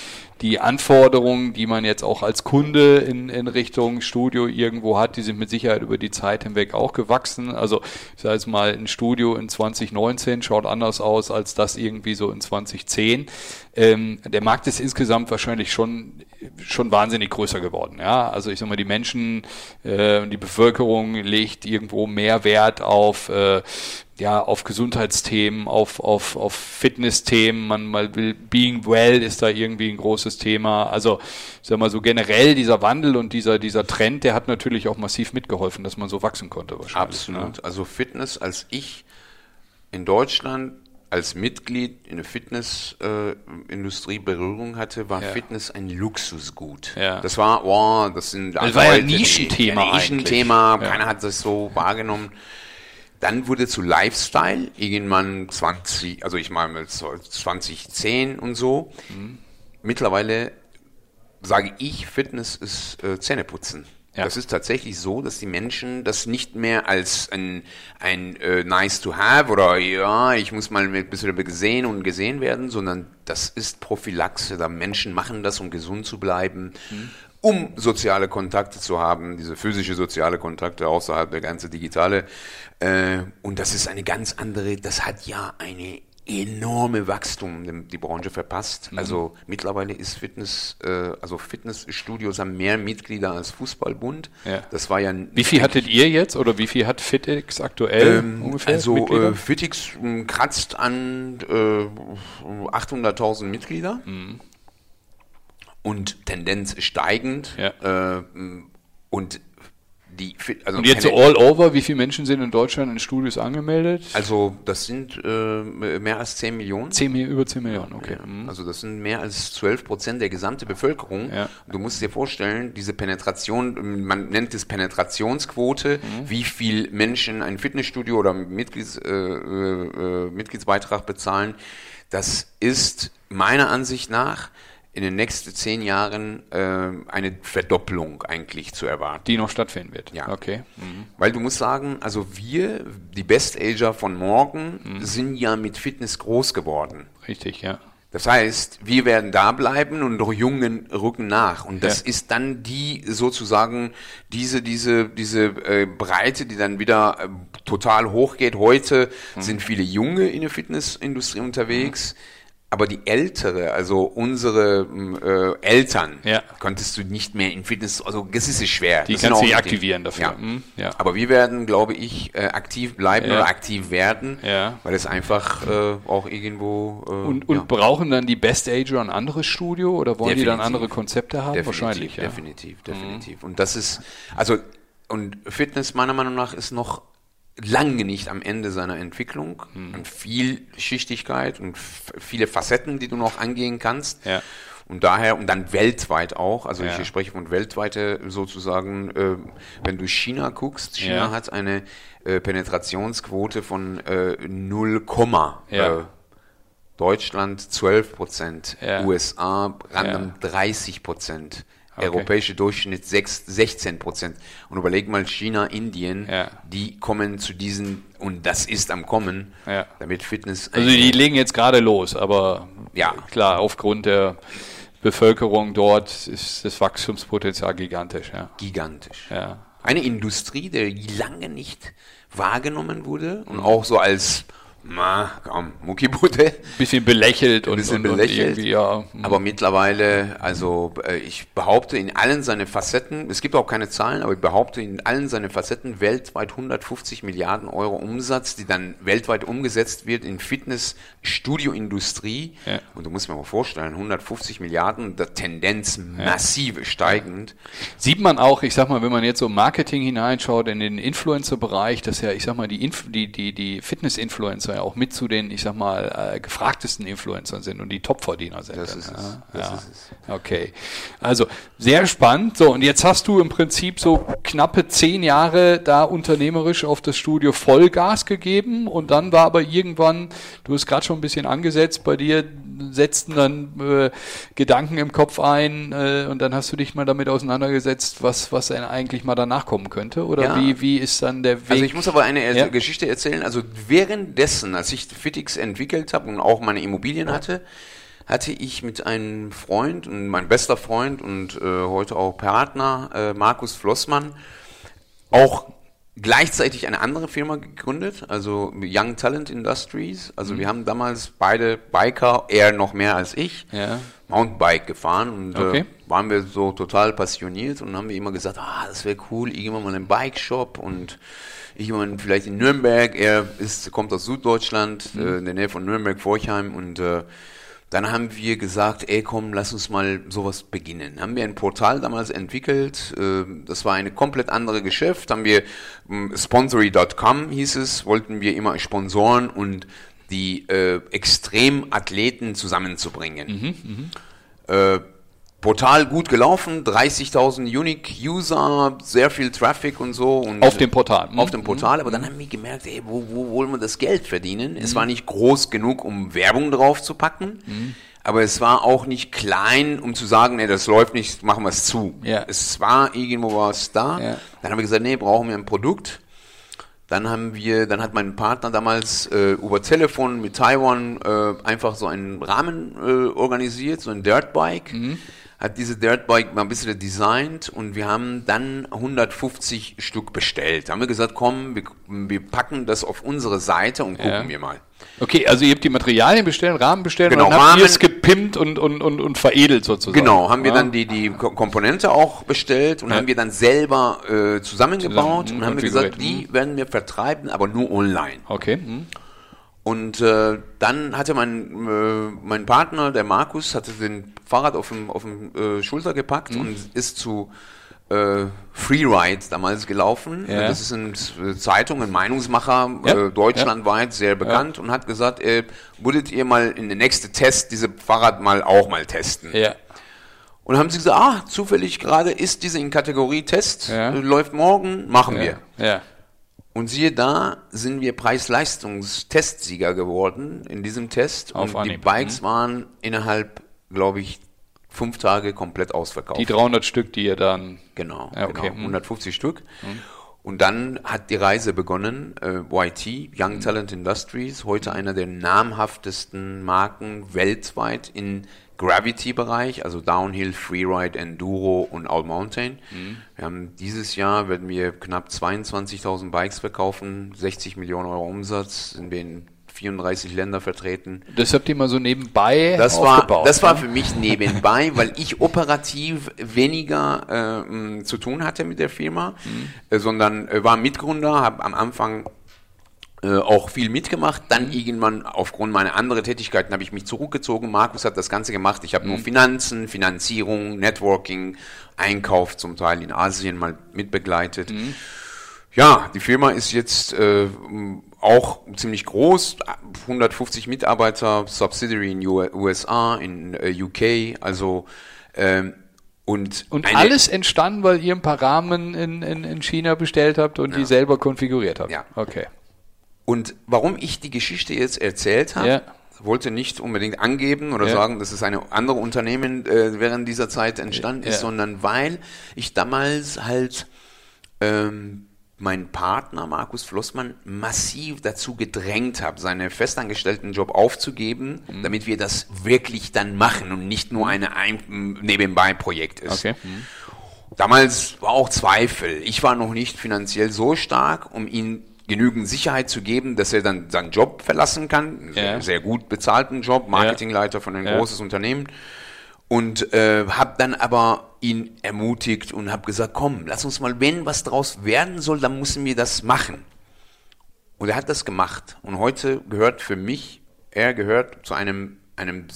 die Anforderungen, die man jetzt auch als Kunde in, in Richtung Studio irgendwo hat, die sind mit Sicherheit über die Zeit hinweg auch gewachsen. Also ich sage jetzt mal, ein Studio in 2019 schaut anders aus als das irgendwie so in 2010. Ähm, der Markt ist insgesamt wahrscheinlich schon schon wahnsinnig größer geworden. Ja, also ich sag mal, die Menschen, äh, die Bevölkerung legt irgendwo mehr Wert auf äh, ja, auf Gesundheitsthemen, auf, auf, auf Fitnessthemen, man mal will, being well ist da irgendwie ein großes Thema. Also, ich sag mal so generell dieser Wandel und dieser, dieser Trend, der hat natürlich auch massiv mitgeholfen, dass man so wachsen konnte wahrscheinlich. Absolut. Ne? Also Fitness, als ich in Deutschland als Mitglied in der Fitnessindustrie äh, Berührung hatte, war ja. Fitness ein Luxusgut. Ja. Das war, oh, das sind das war ja ein Nischenthema. Ein Nischenthema, ja. keiner hat das so wahrgenommen. Dann wurde zu Lifestyle, irgendwann 20, also ich meine 2010 und so. Mhm. Mittlerweile sage ich, Fitness ist äh, Zähneputzen. Ja. Das ist tatsächlich so, dass die Menschen das nicht mehr als ein, ein äh, nice to have oder ja, ich muss mal ein bisschen gesehen und gesehen werden, sondern das ist Prophylaxe. Da Menschen machen das, um gesund zu bleiben. Mhm um soziale Kontakte zu haben, diese physische soziale Kontakte außerhalb der ganze digitale. Äh, und das ist eine ganz andere, das hat ja eine enorme Wachstum die Branche verpasst. Mhm. Also mittlerweile ist Fitness, äh, also Fitnessstudios haben mehr Mitglieder als Fußballbund. Ja. Das war ja. Wie viel hattet ihr jetzt oder wie viel hat Fitix aktuell ähm, ungefähr? Also äh, Fitix äh, kratzt an äh, 800.000 Mitglieder. Mhm und Tendenz steigend. Ja. Äh, und die, also und jetzt so all over, wie viele Menschen sind in Deutschland in Studios angemeldet? Also das sind äh, mehr als 10 Millionen. 10, über 10 Millionen, okay. Ja, mhm. Also das sind mehr als 12 Prozent der gesamten Bevölkerung. Ja. Du musst dir vorstellen, diese Penetration, man nennt es Penetrationsquote, mhm. wie viel Menschen ein Fitnessstudio oder Mitglieds, äh, äh, Mitgliedsbeitrag bezahlen. Das ist meiner Ansicht nach in den nächsten zehn Jahren äh, eine Verdopplung eigentlich zu erwarten. Die noch stattfinden wird. Ja. Okay. Mhm. Weil du musst sagen, also wir, die Best Ager von morgen, mhm. sind ja mit Fitness groß geworden. Richtig, ja. Das heißt, wir werden da bleiben und noch Jungen rücken nach. Und das ja. ist dann die sozusagen diese diese diese äh, Breite, die dann wieder äh, total hochgeht. Heute mhm. sind viele Junge in der Fitnessindustrie unterwegs. Mhm aber die ältere, also unsere äh, Eltern, ja. konntest du nicht mehr in Fitness, also das ist schwer. Die das kannst du aktivieren dafür. Ja. Mhm. ja. Aber wir werden, glaube ich, äh, aktiv bleiben ja. oder aktiv werden, ja. weil es einfach äh, auch irgendwo... Äh, und und brauchen dann die Best Ager ein anderes Studio oder wollen definitiv. die dann andere Konzepte haben? Definitiv, Wahrscheinlich, ja. Definitiv, definitiv. Mhm. Und das ist, also und Fitness meiner Meinung nach ist noch lange nicht am Ende seiner Entwicklung mhm. und Vielschichtigkeit und viele Facetten, die du noch angehen kannst. Ja. Und daher, und dann weltweit auch, also ja. ich spreche von weltweite sozusagen, äh, wenn du China guckst, China ja. hat eine äh, Penetrationsquote von äh, 0, ja. äh, Deutschland 12 Prozent. USA random Ja. 30 Prozent, Okay. europäische Durchschnitt 6, 16 Prozent. Und überleg mal China, Indien, Ja. die kommen zu diesen, und das ist am Kommen, Ja. damit Fitness... Also die legen jetzt gerade los, aber Ja. klar, aufgrund der Bevölkerung dort ist das Wachstumspotenzial gigantisch. Ja. gigantisch. Eine Industrie, der lange nicht wahrgenommen wurde und auch so als na, komm, Muckibude. Bisschen belächelt und, bisschen und, und belächelt. irgendwie, ja. Aber mittlerweile, also äh, ich behaupte in allen seine Facetten, es gibt auch keine Zahlen, aber ich behaupte in allen seine Facetten weltweit 150 Milliarden Euro Umsatz, die dann weltweit umgesetzt wird in Fitness-Studio-Industrie. Ja. Und du musst mir mal vorstellen, 150 Milliarden, der Tendenz massiv steigend. Sieht man auch, ich sag mal, wenn man jetzt so Marketing hineinschaut, in den Influencer-Bereich, dass ja, ich sag mal, die, Inf die, die, die Fitness-Influencer ja auch mit zu den, ich sag mal, äh, gefragtesten Influencern sind und die Topverdiener sind. Das dann, ist es. ja. Das ist es. Okay. Also, sehr spannend. So, und jetzt hast du im Prinzip so knappe zehn Jahre da unternehmerisch auf das Studio Vollgas gegeben und dann war aber irgendwann, du hast gerade schon ein bisschen angesetzt, bei dir setzten dann äh, Gedanken im Kopf ein äh, und dann hast du dich mal damit auseinandergesetzt, was, was denn eigentlich mal danach kommen könnte? Oder Ja. wie, wie ist dann der Weg? Also ich muss aber eine er- Ja. Geschichte erzählen. Also währenddessen, als ich Fitix entwickelt habe und auch meine Immobilien hatte, hatte ich mit einem Freund und mein bester Freund und äh, heute auch Partner, äh, Markus Flossmann, auch gleichzeitig eine andere Firma gegründet, also Young Talent Industries. Mhm. Also wir haben damals beide Biker, er noch mehr als ich, Ja. Mountainbike gefahren und Okay. äh, waren wir so total passioniert und haben wir immer gesagt, ah, das wäre cool, irgendwann mal einen Bike-Shop und irgendwann vielleicht in Nürnberg. Er ist, kommt aus Süddeutschland, äh, in der Nähe von Nürnberg, Forchheim und äh, dann haben wir gesagt, ey komm, lass uns mal sowas beginnen. Haben wir ein Portal damals entwickelt, äh, das war eine komplett andere Geschäft, haben wir ähm, sponsory.com hieß es, wollten wir immer sponsoren und die äh, Extremathleten zusammenzubringen. Äh, Portal gut gelaufen, 30.000 Unique User, sehr viel Traffic und so. Und Auf dem Portal. Mhm. Auf dem Portal, aber dann haben wir gemerkt, ey, wo, wo wollen wir das Geld verdienen? Es war nicht groß genug, um Werbung drauf zu packen, aber es war auch nicht klein, um zu sagen, nee, das läuft nicht, machen wir es zu. Ja. Es war irgendwo was da. Ja. Dann haben wir gesagt, nee, brauchen wir ein Produkt. Dann haben wir, dann hat mein Partner damals äh, über Telefon mit Taiwan äh, einfach so einen Rahmen äh, organisiert, so ein Dirtbike. Hat diese Dirtbike mal ein bisschen designt und wir haben dann 150 Stück bestellt. Da haben wir gesagt, komm, wir, wir packen das auf unsere Seite und gucken Ja. wir mal. Okay, also ihr habt die Materialien bestellt, Rahmen bestellt Genau, und dann habt ihr es gepimpt und, und, und, und veredelt sozusagen. Genau, haben wir Ja. dann die, die Ko- Komponente auch bestellt und Ja. haben wir dann selber äh, zusammengebaut Zusammen, und haben wir konfiguriert. gesagt, die werden wir vertreiben, aber nur online. Okay. hm. Und äh, dann hatte mein, äh, mein Partner, der Markus, hatte den Fahrrad auf dem, auf dem äh, Schulter gepackt Mhm. und ist zu äh, Freeride damals gelaufen. Ja. Das ist eine äh, Zeitung, ein Meinungsmacher, Ja. äh, deutschlandweit sehr bekannt und hat gesagt, äh, würdet ihr mal in den nächsten Test diese Fahrrad mal auch mal testen? Ja. Und haben sie gesagt, ah, zufällig gerade ist diese in Kategorie Test, Ja. äh, läuft morgen, machen wir. Ja. Und siehe da, sind wir Preis-Leistungs-Testsieger geworden in diesem Test. Auf und die Anhieb. Bikes waren innerhalb, glaube ich, fünf Tage komplett ausverkauft. Die 300 Stück, die ihr dann. genau, Ja, okay. genau, Hm. 150 Stück. Und dann hat die Reise begonnen. Äh, YT, Young Talent Industries, heute einer der namhaftesten Marken weltweit in Gravity-Bereich, also Downhill, Freeride, Enduro und All Mountain. Wir haben dieses Jahr werden wir knapp 22.000 Bikes verkaufen, 60 Millionen Euro Umsatz, sind wir in 34 Länder vertreten. Das habt ihr mal so nebenbei Das war, aufgebaut. das war ne? für mich nebenbei, weil ich operativ weniger äh, zu tun hatte mit der Firma, äh, sondern äh, war Mitgründer, habe am Anfang äh, auch viel mitgemacht. Dann irgendwann aufgrund meiner anderen Tätigkeiten habe ich mich zurückgezogen. Markus hat das Ganze gemacht. Ich habe nur Finanzen, Finanzierung, Networking, Einkauf zum Teil in Asien mal mitbegleitet. Ja, die Firma ist jetzt äh, auch ziemlich groß, 150 Mitarbeiter, Subsidiary in USA, in äh, UK, also ähm, und, Und alles entstanden, weil ihr ein paar Rahmen in, in, in China bestellt habt und die selber konfiguriert habt. Ja. Okay. Und warum ich die Geschichte jetzt erzählt habe, Ja. wollte nicht unbedingt angeben oder Ja. sagen, dass es eine andere Unternehmen äh, während dieser Zeit entstanden ist, Ja. sondern weil ich damals halt ähm, meinen Partner Markus Flossmann massiv dazu gedrängt habe, seinen festangestellten Job aufzugeben, Mhm. damit wir das wirklich dann machen und nicht nur eine ein nebenbei Projekt ist. Okay. Damals war auch Zweifel. Ich war noch nicht finanziell so stark, um ihm genügend Sicherheit zu geben, dass er dann seinen Job verlassen kann. Einen Sehr, Ja. sehr gut bezahlten Job, Marketingleiter von einem Ja. großes Unternehmen. Und äh, habe dann aber ihn ermutigt und habe gesagt, komm, lass uns mal, wenn was draus werden soll, dann müssen wir das machen. Und er hat das gemacht. Und heute gehört für mich, er gehört zu einem, einem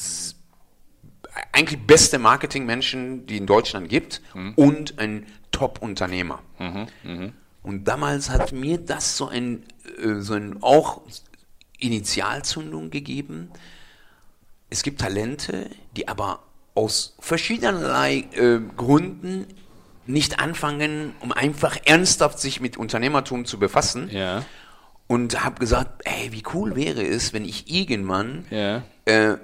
eigentlich beste Marketingmenschen, die in Deutschland gibt und ein Top-Unternehmer. Und damals hat mir das so ein, äh, so ein auch Initialzündung gegeben. Es gibt Talente, die aber aus verschiedenerlei äh, Gründen nicht anfangen, um einfach ernsthaft sich mit Unternehmertum zu befassen. Ja. Und habe gesagt, ey, wie cool wäre es, wenn ich irgendwann Ja. äh,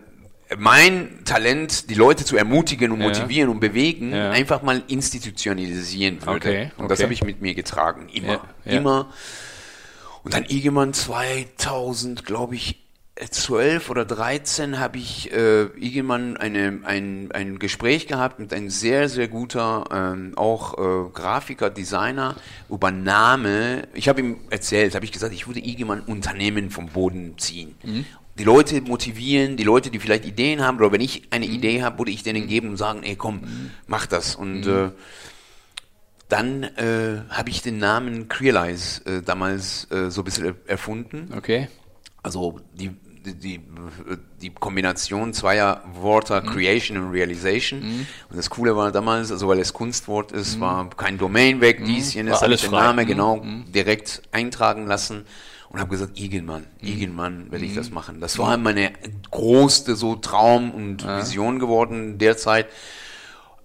mein Talent, die Leute zu ermutigen und Ja. motivieren und bewegen, Ja. einfach mal institutionalisieren würde. Okay, Und das habe ich mit mir getragen, immer, Ja, immer. Und dann irgendwann 2000, glaube ich, 12 oder 13 habe ich äh, irgendwann eine, ein, ein Gespräch gehabt mit einem sehr, sehr guter, ähm, auch äh, Grafiker, Designer über Name. Ich habe ihm erzählt, habe ich gesagt, ich würde irgendwann Unternehmen vom Boden ziehen. Die Leute motivieren, die Leute, die vielleicht Ideen haben, oder wenn ich eine Idee habe, würde ich denen geben und sagen, ey komm, mach das. Und äh, dann äh, habe ich den Namen Crealize äh, damals äh, so ein bisschen erfunden. Okay. Also die, die, die, die Kombination zweier Wörter Creation und Realization. Und das Coole war damals, also weil es Kunstwort ist, war kein Domain weg, dies, jenes, habe ich den. Namen Mhm. genau direkt eintragen lassen und habe gesagt, irgendwann, irgendwann werde ich das machen. Das war meine große so Traum und Vision geworden derzeit.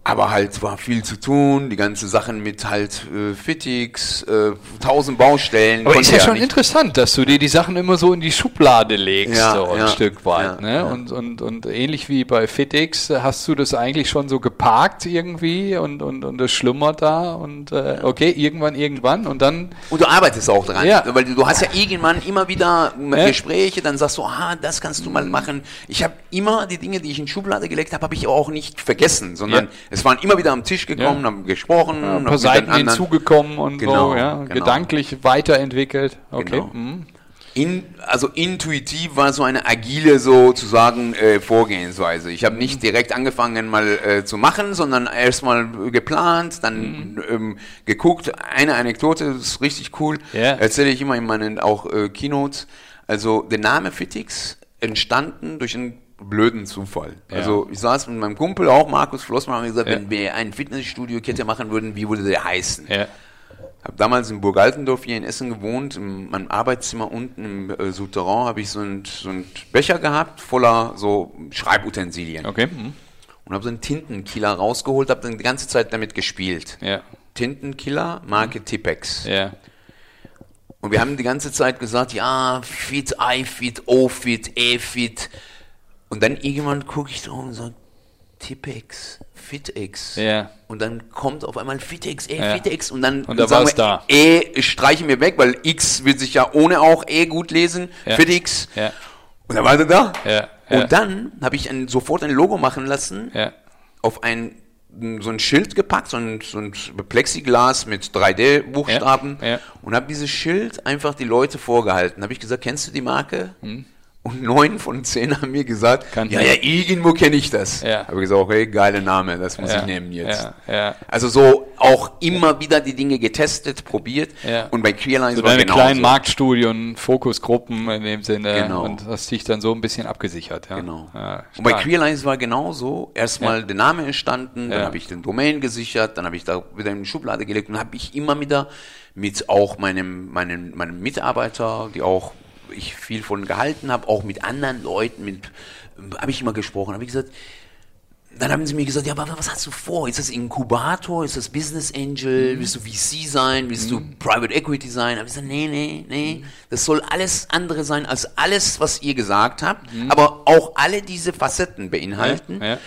Aber halt war viel zu tun, die ganze Sachen mit halt äh, Fittix, äh, tausend Baustellen. Aber ist ja schon nicht. interessant, dass du dir die Sachen immer so in die Schublade legst, Ja, so ein ja, Stück weit. ne? Und, und, und ähnlich wie bei FitX, hast du das eigentlich schon so geparkt irgendwie und, und, und es schlummert da und äh, okay, irgendwann, irgendwann und dann, Und du arbeitest auch dran, weil du, hast ja irgendwann immer wieder. Gespräche, dann sagst du, ah, das kannst du mal machen. Ich habe immer die Dinge, die ich in Schublade gelegt habe, habe ich auch nicht vergessen, sondern. Es waren immer wieder am Tisch gekommen, Ja. haben gesprochen, ein haben paar Seiten hinzugekommen und Genau, so, ja, genau. gedanklich weiterentwickelt. Okay. Genau. mhm. In, also intuitiv war so eine agile sozusagen äh, Vorgehensweise. Ich habe Mhm. nicht direkt angefangen mal äh, zu machen, sondern erstmal geplant, dann Mhm. ähm, geguckt. Eine Anekdote das ist richtig cool. Ja. Erzähle ich immer in meinen auch äh, Keynotes. Also der Name Fitix entstanden durch einen blöden Zufall. Ja. Also ich saß mit meinem Kumpel auch, Markus Flossmann, und gesagt, Ja. wenn wir ein Fitnessstudio-Kette machen würden, wie würde der heißen? Ja. habe damals in Burg Altendorf hier in Essen gewohnt. In meinem Arbeitszimmer unten im äh, Souterrain habe ich so einen so Becher gehabt, voller so Schreibutensilien. Okay. mhm. Und habe so einen Tintenkiller rausgeholt, habe dann die ganze Zeit damit gespielt. Ja. Tintenkiller, Marke Tipex. Ja. Und wir haben die ganze Zeit gesagt, ja, Fit, I-Fit, O-Fit, E-Fit. Und dann irgendwann gucke ich drauf und sage, Tipex, Fitex. Ja. Und dann kommt auf einmal Fitex, E, Ja. Fitex. Und dann Und da sagen wir, da. E streichen wir weg, weil X wird sich ja ohne auch E gut lesen. Ja. Fitix. Ja. Und dann war er da. Ja. Und dann habe ich ein, sofort ein Logo machen lassen, Ja. auf ein so ein Schild gepackt, so ein, so ein Plexiglas mit 3D-Buchstaben Ja, und habe dieses Schild einfach die Leute vorgehalten. Habe ich gesagt, kennst du die Marke? Und neun von zehn haben mir gesagt. Kannten ja, ja, irgendwo kenne ich das. Ja. Habe gesagt, okay, geiler Name, das muss Ja. ich nehmen jetzt. Ja. Ja. Also so auch immer wieder die Dinge getestet, probiert. Ja. Und bei Queerlines So war deine genauso. kleinen Marktstudien, Fokusgruppen in dem Sinne Genau. und hast dich dann so ein bisschen abgesichert. Ja. Genau. Ja, und bei. Queerlines war genauso. Erstmal der Name entstanden, dann habe ich den Domain gesichert, dann habe ich da wieder in die Schublade gelegt und habe ich immer wieder mit auch meinem, meinem, meinem Mitarbeiter, die auch ich viel von gehalten habe, auch mit anderen Leuten, mit habe ich immer gesprochen, habe ich gesagt, dann haben sie mir gesagt, ja, aber was hast du vor? Ist das Inkubator? Ist das Business Angel? Willst du VC sein? Willst du Private Equity sein? Hab ich gesagt, nee, nee, nee. Das soll alles andere sein als alles, was ihr gesagt habt, aber auch alle diese Facetten beinhalten. Ja, ja.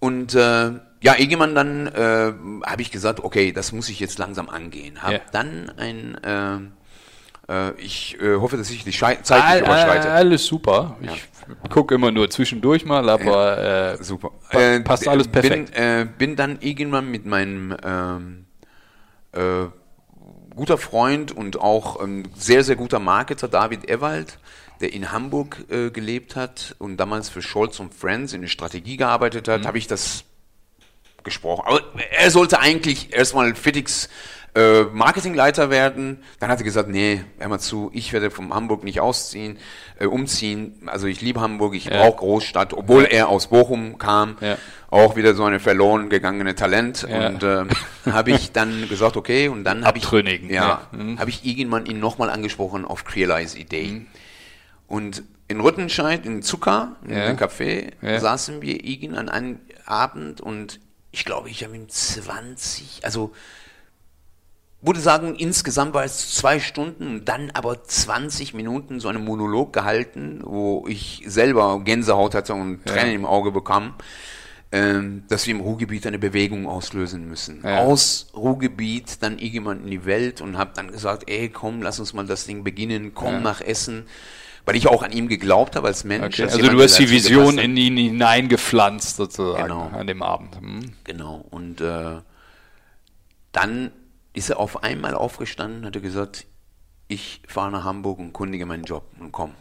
Und äh, ja, irgendwann dann äh, habe ich gesagt, okay, das muss ich jetzt langsam angehen. Habe Ja. dann ein, äh, ich äh, hoffe, dass ich die Schei Zeit nicht überschreite. all, alles super. Ich gucke immer nur zwischendurch mal, aber äh, Super. Pa- passt alles perfekt. Bin, äh, bin dann irgendwann mit meinem ähm, äh, guter Freund und auch ähm, sehr, sehr guter Marketer David Ewald, der in Hamburg äh, gelebt hat und damals für Scholz und Friends in der Strategie gearbeitet Mhm. hat, habe ich das gesprochen. Aber er sollte eigentlich erstmal Fitix äh, Marketingleiter werden. Dann hat er gesagt, nee, hör mal zu, ich werde von Hamburg nicht ausziehen, äh, umziehen. Also ich liebe Hamburg, ich Ja. brauche Großstadt, obwohl er aus Bochum kam. Ja. Auch wieder so eine verloren gegangene Talent. Ja. Und äh, habe ich dann gesagt, okay, und dann habe ich, ja, ja. Mhm. habe ich irgendwann ihn nochmal angesprochen auf Crealize Idee. Und in Rüttenscheid, in Zucker, in einem Café, saßen wir irgendwann an einem Abend und ich glaube, ich habe ihm 20, also würde sagen, insgesamt war es zwei Stunden und dann aber 20 Minuten so einen Monolog gehalten, wo ich selber Gänsehaut hatte und Tränen im Auge bekam, ähm, dass wir im Ruhrgebiet eine Bewegung auslösen müssen. Ja. Aus Ruhrgebiet dann irgendwann in die Welt und habe dann gesagt, ey, komm, lass uns mal das Ding beginnen, komm nach Essen, weil ich auch an ihm geglaubt habe als Mensch. okay. als also du hast die Vision in ihn hineingepflanzt sozusagen Genau. an dem Abend. Hm. Genau. Und äh, dann ist er auf einmal aufgestanden, hat er gesagt, ich fahre nach Hamburg und kundige meinen Job und komm.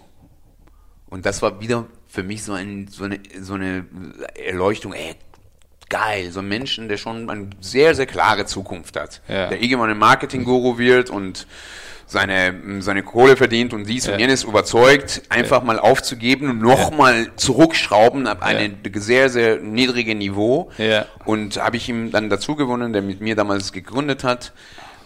Und das war wieder für mich so, ein, so, eine, so eine Erleuchtung, ey, geil, so ein Menschen, der schon eine sehr, sehr klare Zukunft hat. Ja. Der irgendwann ein Marketing-Guru wird und seine, seine Kohle verdient und dies Ja. und jenes überzeugt, einfach mal aufzugeben und nochmal zurückschrauben ab einem sehr, sehr niedrigen Niveau. Ja. Und habe ich ihm dann dazu gewonnen, der mit mir damals gegründet hat.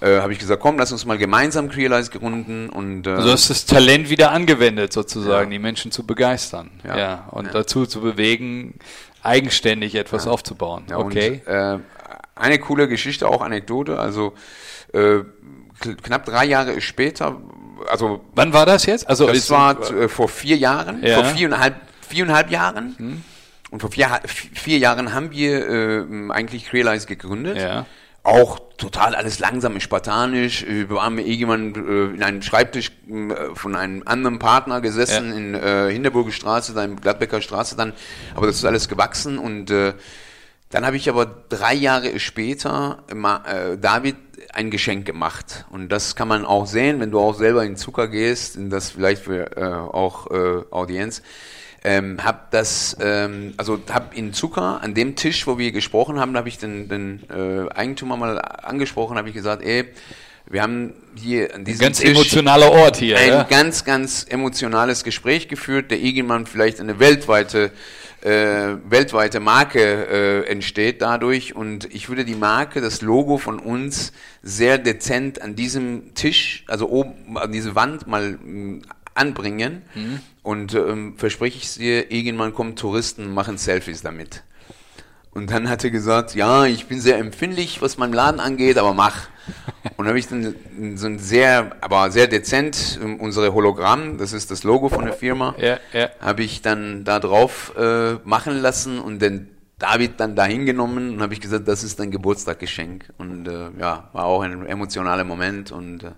Äh, habe ich gesagt, komm, lass uns mal gemeinsam Crealize gründen und äh, Also hast das Talent wieder angewendet sozusagen, die Menschen zu begeistern. Ja. Ja. und Ja. dazu zu bewegen, eigenständig etwas aufzubauen. Ja, okay. Und, äh, eine coole Geschichte, auch Anekdote. Also äh, knapp drei Jahre später, also Wann war das jetzt? Also das war äh, vor vier Jahren, Ja. vor viereinhalb, viereinhalb Jahren. Und vor vier, vier Jahren haben wir äh, eigentlich Crealize gegründet. Ja. Auch total alles langsam spartanisch. Äh, Wir haben irgendwann äh, in einem Schreibtisch äh, von einem anderen Partner gesessen Ja. in äh, Hinterburger Straße, dann in Gladbecker Straße dann. Aber das ist alles gewachsen und äh, dann habe ich aber drei Jahre später äh, David ein Geschenk gemacht. Und das kann man auch sehen, wenn du auch selber in Zucker gehst, und das vielleicht für äh, auch äh, Audienz. Ähm, hab das, ähm, also hab in Zucker an dem Tisch, wo wir gesprochen haben, habe ich den, den äh, Eigentümer mal angesprochen, habe ich gesagt, ey, wir haben hier an diesem ganz Tisch emotionaler Ort hier. ein ja? ganz, ganz emotionales Gespräch geführt, der irgendwann vielleicht eine weltweite, äh, weltweite Marke äh, entsteht dadurch. Und ich würde die Marke, das Logo von uns sehr dezent an diesem Tisch, also oben an diese Wand mal mh, anbringen. Und ähm, verspreche ich dir, irgendwann kommen Touristen und machen Selfies damit. Und dann hat er gesagt, ja, ich bin sehr empfindlich, was meinen Laden angeht, aber mach. Und habe ich dann so ein sehr, aber sehr dezent ähm, unsere Hologramm, das ist das Logo von der Firma, Ja, ja. habe ich dann da drauf äh, machen lassen und den David dann dahin genommen und habe ich gesagt, das ist dein Geburtstagsgeschenk. Und äh, ja, war auch ein emotionaler Moment und äh,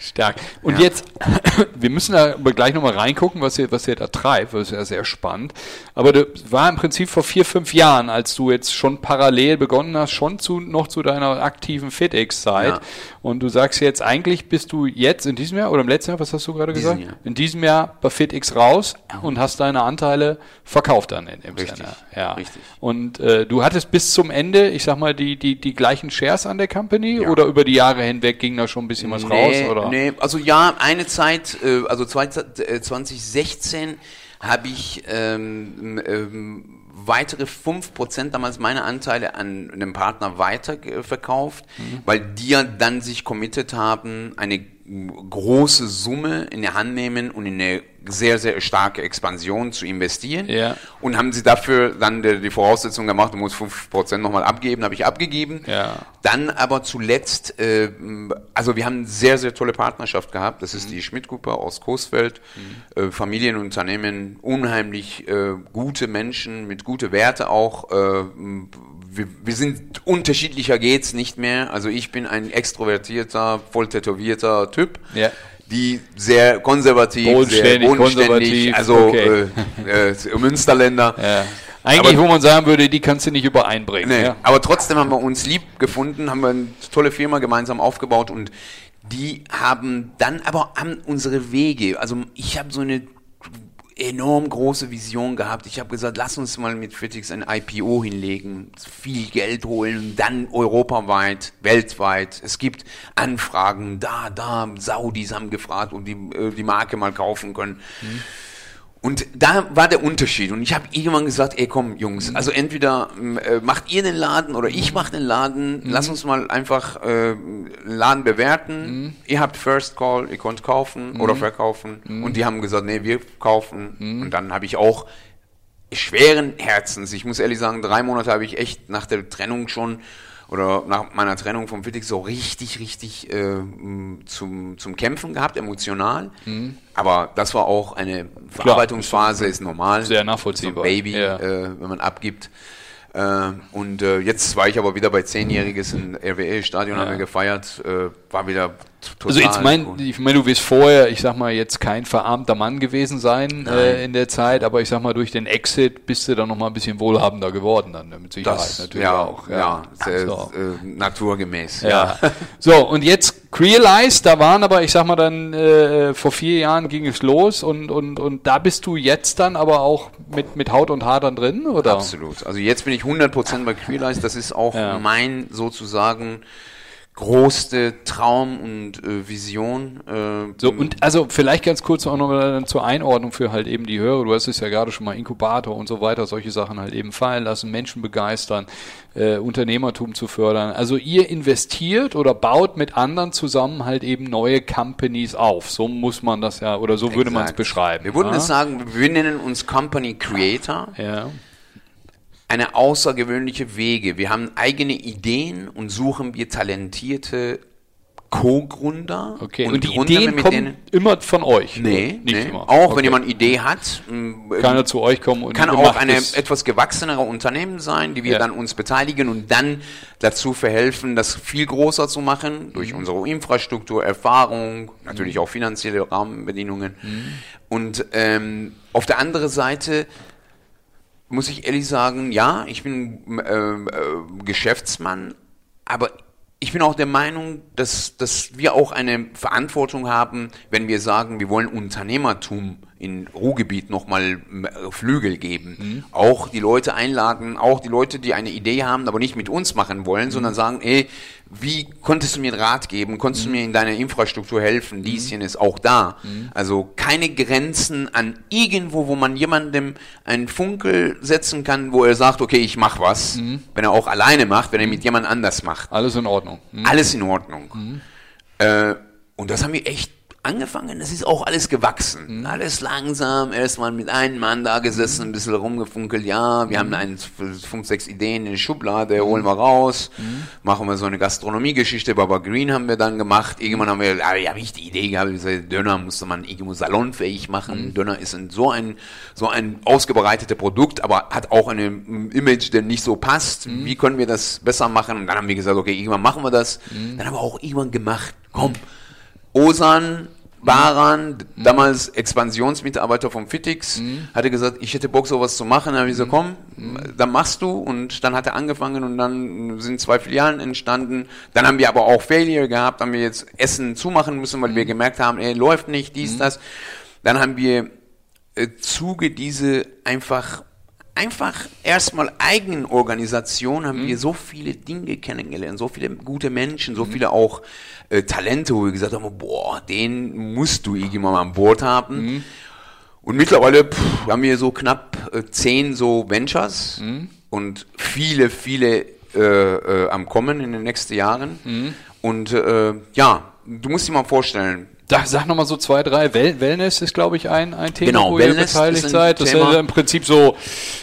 Stark. Und Ja. jetzt, wir müssen da gleich nochmal reingucken, was ihr, was ihr da treibt, das ist ja sehr spannend. Aber das war im Prinzip vor vier, fünf Jahren, als du jetzt schon parallel begonnen hast, schon zu, noch zu deiner aktiven FitX-Zeit. Ja. Und du sagst jetzt, eigentlich bist du jetzt in diesem Jahr oder im letzten Jahr, was hast du gerade gesagt? Jahr. In diesem Jahr bei FitX raus und hast deine Anteile verkauft dann in, im Richtig, Sinne. Ja. richtig. Und äh, du hattest bis zum Ende, ich sag mal, die, die, die gleichen Shares an der Company Ja. oder über die Jahre hinweg ging da schon ein bisschen was raus? Oder? Nee, also ja, eine Zeit, äh, also zwei- äh, 2016 habe ich, ähm, ähm, weitere 5% damals meine Anteile an einem Partner weiterverkauft, mhm. weil die ja dann sich committed haben, eine große Summe in der Hand nehmen und in eine sehr, sehr starke Expansion zu investieren. Ja. Und haben sie dafür dann die, die Voraussetzung gemacht, du musst 5% nochmal abgeben, habe ich abgegeben. Ja. Dann aber zuletzt, äh, also wir haben eine sehr, sehr tolle Partnerschaft gehabt. Das ist mhm. die Schmidt-Gruppe aus Coesfeld. Mhm. Äh, Familienunternehmen, unheimlich äh, gute Menschen mit gute Werte auch. Äh, wir, wir sind unterschiedlicher geht's nicht mehr. Also ich bin ein extrovertierter, voll tätowierter Typ. Ja. Die sehr konservativ, bodenständig, sehr bodenständig, also okay. äh, äh, Münsterländer. Ja. Eigentlich, aber, wo man sagen würde, die kannst du nicht übereinbringen. Nee, ja. Aber trotzdem haben wir uns lieb gefunden, haben wir eine tolle Firma gemeinsam aufgebaut und die haben dann aber haben unsere Wege, also ich habe so eine enorm große Vision gehabt. Ich habe gesagt, lass uns mal mit Fitix ein IPO hinlegen, viel Geld holen, dann europaweit, weltweit. Es gibt Anfragen, da, da, Saudis haben gefragt, ob die äh, die Marke mal kaufen können. Mhm. Und da war der Unterschied. Und ich habe irgendwann gesagt, ey komm, Jungs, mhm. also entweder äh, macht ihr den Laden oder ich mach den Laden. Mhm. Lass uns mal einfach äh, Laden bewerten. Mhm. Ihr habt First Call, ihr könnt kaufen mhm. oder verkaufen. Mhm. Und die haben gesagt, nee, wir kaufen. Mhm. Und dann habe ich auch schweren Herzens, ich muss ehrlich sagen, drei Monate habe ich echt nach der Trennung schon oder nach meiner Trennung vom Fittig so richtig, richtig äh, zum, zum Kämpfen gehabt, emotional. Mhm. Aber das war auch eine Verarbeitungsphase, ist normal. Sehr nachvollziehbar. So Baby, ja. äh, wenn man abgibt. Äh, und äh, jetzt war ich aber wieder bei zehnjähriges im RWE-Stadion, ja. haben wir gefeiert, äh, war wieder. Also jetzt mein, ich meine, du wirst vorher, ich sag mal, jetzt kein verarmter Mann gewesen sein äh, in der Zeit, aber ich sag mal, durch den Exit bist du dann nochmal ein bisschen wohlhabender geworden dann, mit Sicherheit das, natürlich ja, auch. Ja, ja sehr, so. äh, naturgemäß. Ja. ja. so, und jetzt Crealize, da waren aber, ich sag mal dann, äh, vor vier Jahren ging es los und, und, und da bist du jetzt dann aber auch mit, mit Haut und Haar dann drin, oder? Absolut. Also jetzt bin ich 100% bei Crealize, das ist auch mein sozusagen größte Traum und äh, Vision. Äh, so, und also vielleicht ganz kurz auch noch zur Einordnung für halt eben die Hörer. Du hast es ja gerade schon mal Inkubator und so weiter, solche Sachen halt eben fallen lassen, Menschen begeistern, äh, Unternehmertum zu fördern. Also ihr investiert oder baut mit anderen zusammen halt eben neue Companies auf. So muss man das ja, oder so Exakt. würde man es beschreiben. Wir würden ja? es sagen, wir nennen uns Company Creator. Ja eine außergewöhnliche Wege. Wir haben eigene Ideen und suchen wir talentierte Co-Gründer. Okay, und, und die Ideen kommen denen, immer von euch? Nee, nicht nee. immer. Auch okay. wenn jemand eine Idee hat. Ähm, kann er zu euch kommen und Kann auch eine etwas gewachsenere Unternehmen sein, die wir ja. dann uns beteiligen und dann dazu verhelfen, das viel größer zu machen, durch mhm. unsere Infrastruktur, Erfahrung, natürlich mhm. auch finanzielle Rahmenbedingungen. Mhm. Und ähm, auf der anderen Seite muss ich ehrlich sagen, ja, ich bin äh, äh, Geschäftsmann, aber ich bin auch der Meinung, dass, dass wir auch eine Verantwortung haben, wenn wir sagen, wir wollen Unternehmertum in Ruhrgebiet nochmal äh, Flügel geben. Mhm. Auch die Leute einladen, auch die Leute, die eine Idee haben, aber nicht mit uns machen wollen, mhm. sondern sagen, ey, wie konntest du mir einen Rat geben? Konntest mhm. du mir in deiner Infrastruktur helfen? Lieschen mhm. ist auch da. Mhm. Also keine Grenzen an irgendwo, wo man jemandem einen Funkel setzen kann, wo er sagt, okay, ich mach was. Mhm. Wenn er auch alleine macht, wenn er mit jemand anders macht. Alles in Ordnung. Alles in Ordnung. Äh, und das haben wir echt angefangen, es ist auch alles gewachsen. Mhm. Alles langsam, erstmal mit einem Mann da gesessen, ein bisschen rumgefunkelt, ja, wir mhm. haben ein, fünf, sechs Ideen in der Schublade, mhm. holen wir raus, mhm. machen wir so eine Gastronomiegeschichte, Baba Green haben wir dann gemacht, irgendwann haben wir, ah, ja, habe ich die Idee gehabt, Döner musste man irgendwo salonfähig machen, mhm. Döner ist ein, so ein, so ein ausgebreitetes Produkt, aber hat auch ein Image, der nicht so passt, mhm. wie können wir das besser machen? Und dann haben wir gesagt, okay, irgendwann machen wir das, dann haben wir auch irgendwann gemacht, komm, Osan Baran, mhm. damals Expansionsmitarbeiter vom Fitix, mhm. hatte gesagt, ich hätte Bock, sowas zu machen. Dann habe ich gesagt, komm, mhm. dann machst du. Und dann hat er angefangen und dann sind zwei Filialen entstanden. Dann haben wir aber auch Failure gehabt, haben wir jetzt Essen zumachen müssen, weil wir mhm. gemerkt haben, ey, läuft nicht, dies, mhm. das. Dann haben wir äh, Zuge diese einfach einfach erstmal eigenen Organisation haben mhm. wir so viele Dinge kennengelernt, so viele gute Menschen, so mhm. viele auch äh, Talente, wo wir gesagt haben, boah, den musst du irgendwann mal an Bord haben. Mhm. Und mittlerweile pff, haben wir so knapp äh, zehn so Ventures und viele, viele äh, äh, am Kommen in den nächsten Jahren. Und äh, ja, du musst dir mal vorstellen, Da, sag nochmal so zwei, drei. Well Wellness ist, glaube ich, ein, ein Thema, Genau, wo ihr Wellness beteiligt ist ein seid. Das Thema. ist im Prinzip so,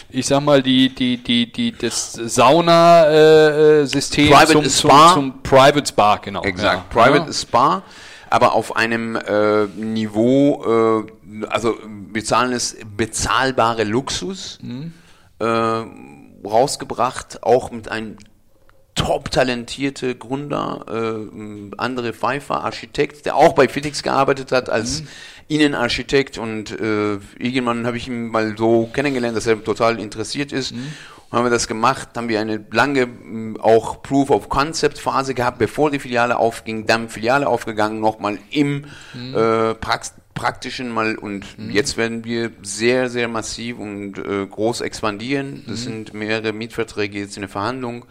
ich sag mal, die, die, die, die, das Sauna-System Private zum, zum, Spa. zum Private Spa, genau. Exakt, Ja. Private Ja. Spa, aber auf einem äh, Niveau, äh, also bezahlen es bezahlbare Luxus Mhm. äh, rausgebracht, auch mit einem top talentierte Gründer, äh, andere Pfeiffer, Architekt, der auch bei Fitix gearbeitet hat als Mhm. Innenarchitekt und äh, irgendwann habe ich ihn mal so kennengelernt, dass er total interessiert ist. Mhm. Und haben wir das gemacht, haben wir eine lange mh, auch Proof of Concept Phase gehabt, bevor die Filiale aufging, dann Filiale aufgegangen, nochmal im Mhm. äh, Prax praktischen mal und jetzt werden wir sehr, sehr massiv und äh, groß expandieren. Das Mhm. sind mehrere Mietverträge jetzt in der Verhandlung.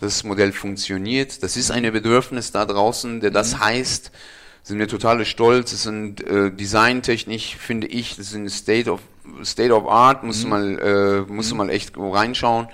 Das Modell funktioniert. Das ist ein Bedürfnis da draußen, der Mhm. das heißt, sind wir total stolz. Es sind äh, designtechnisch, finde ich, das sind State of State of Art, musst du mal, äh, musst du mal echt reinschauen.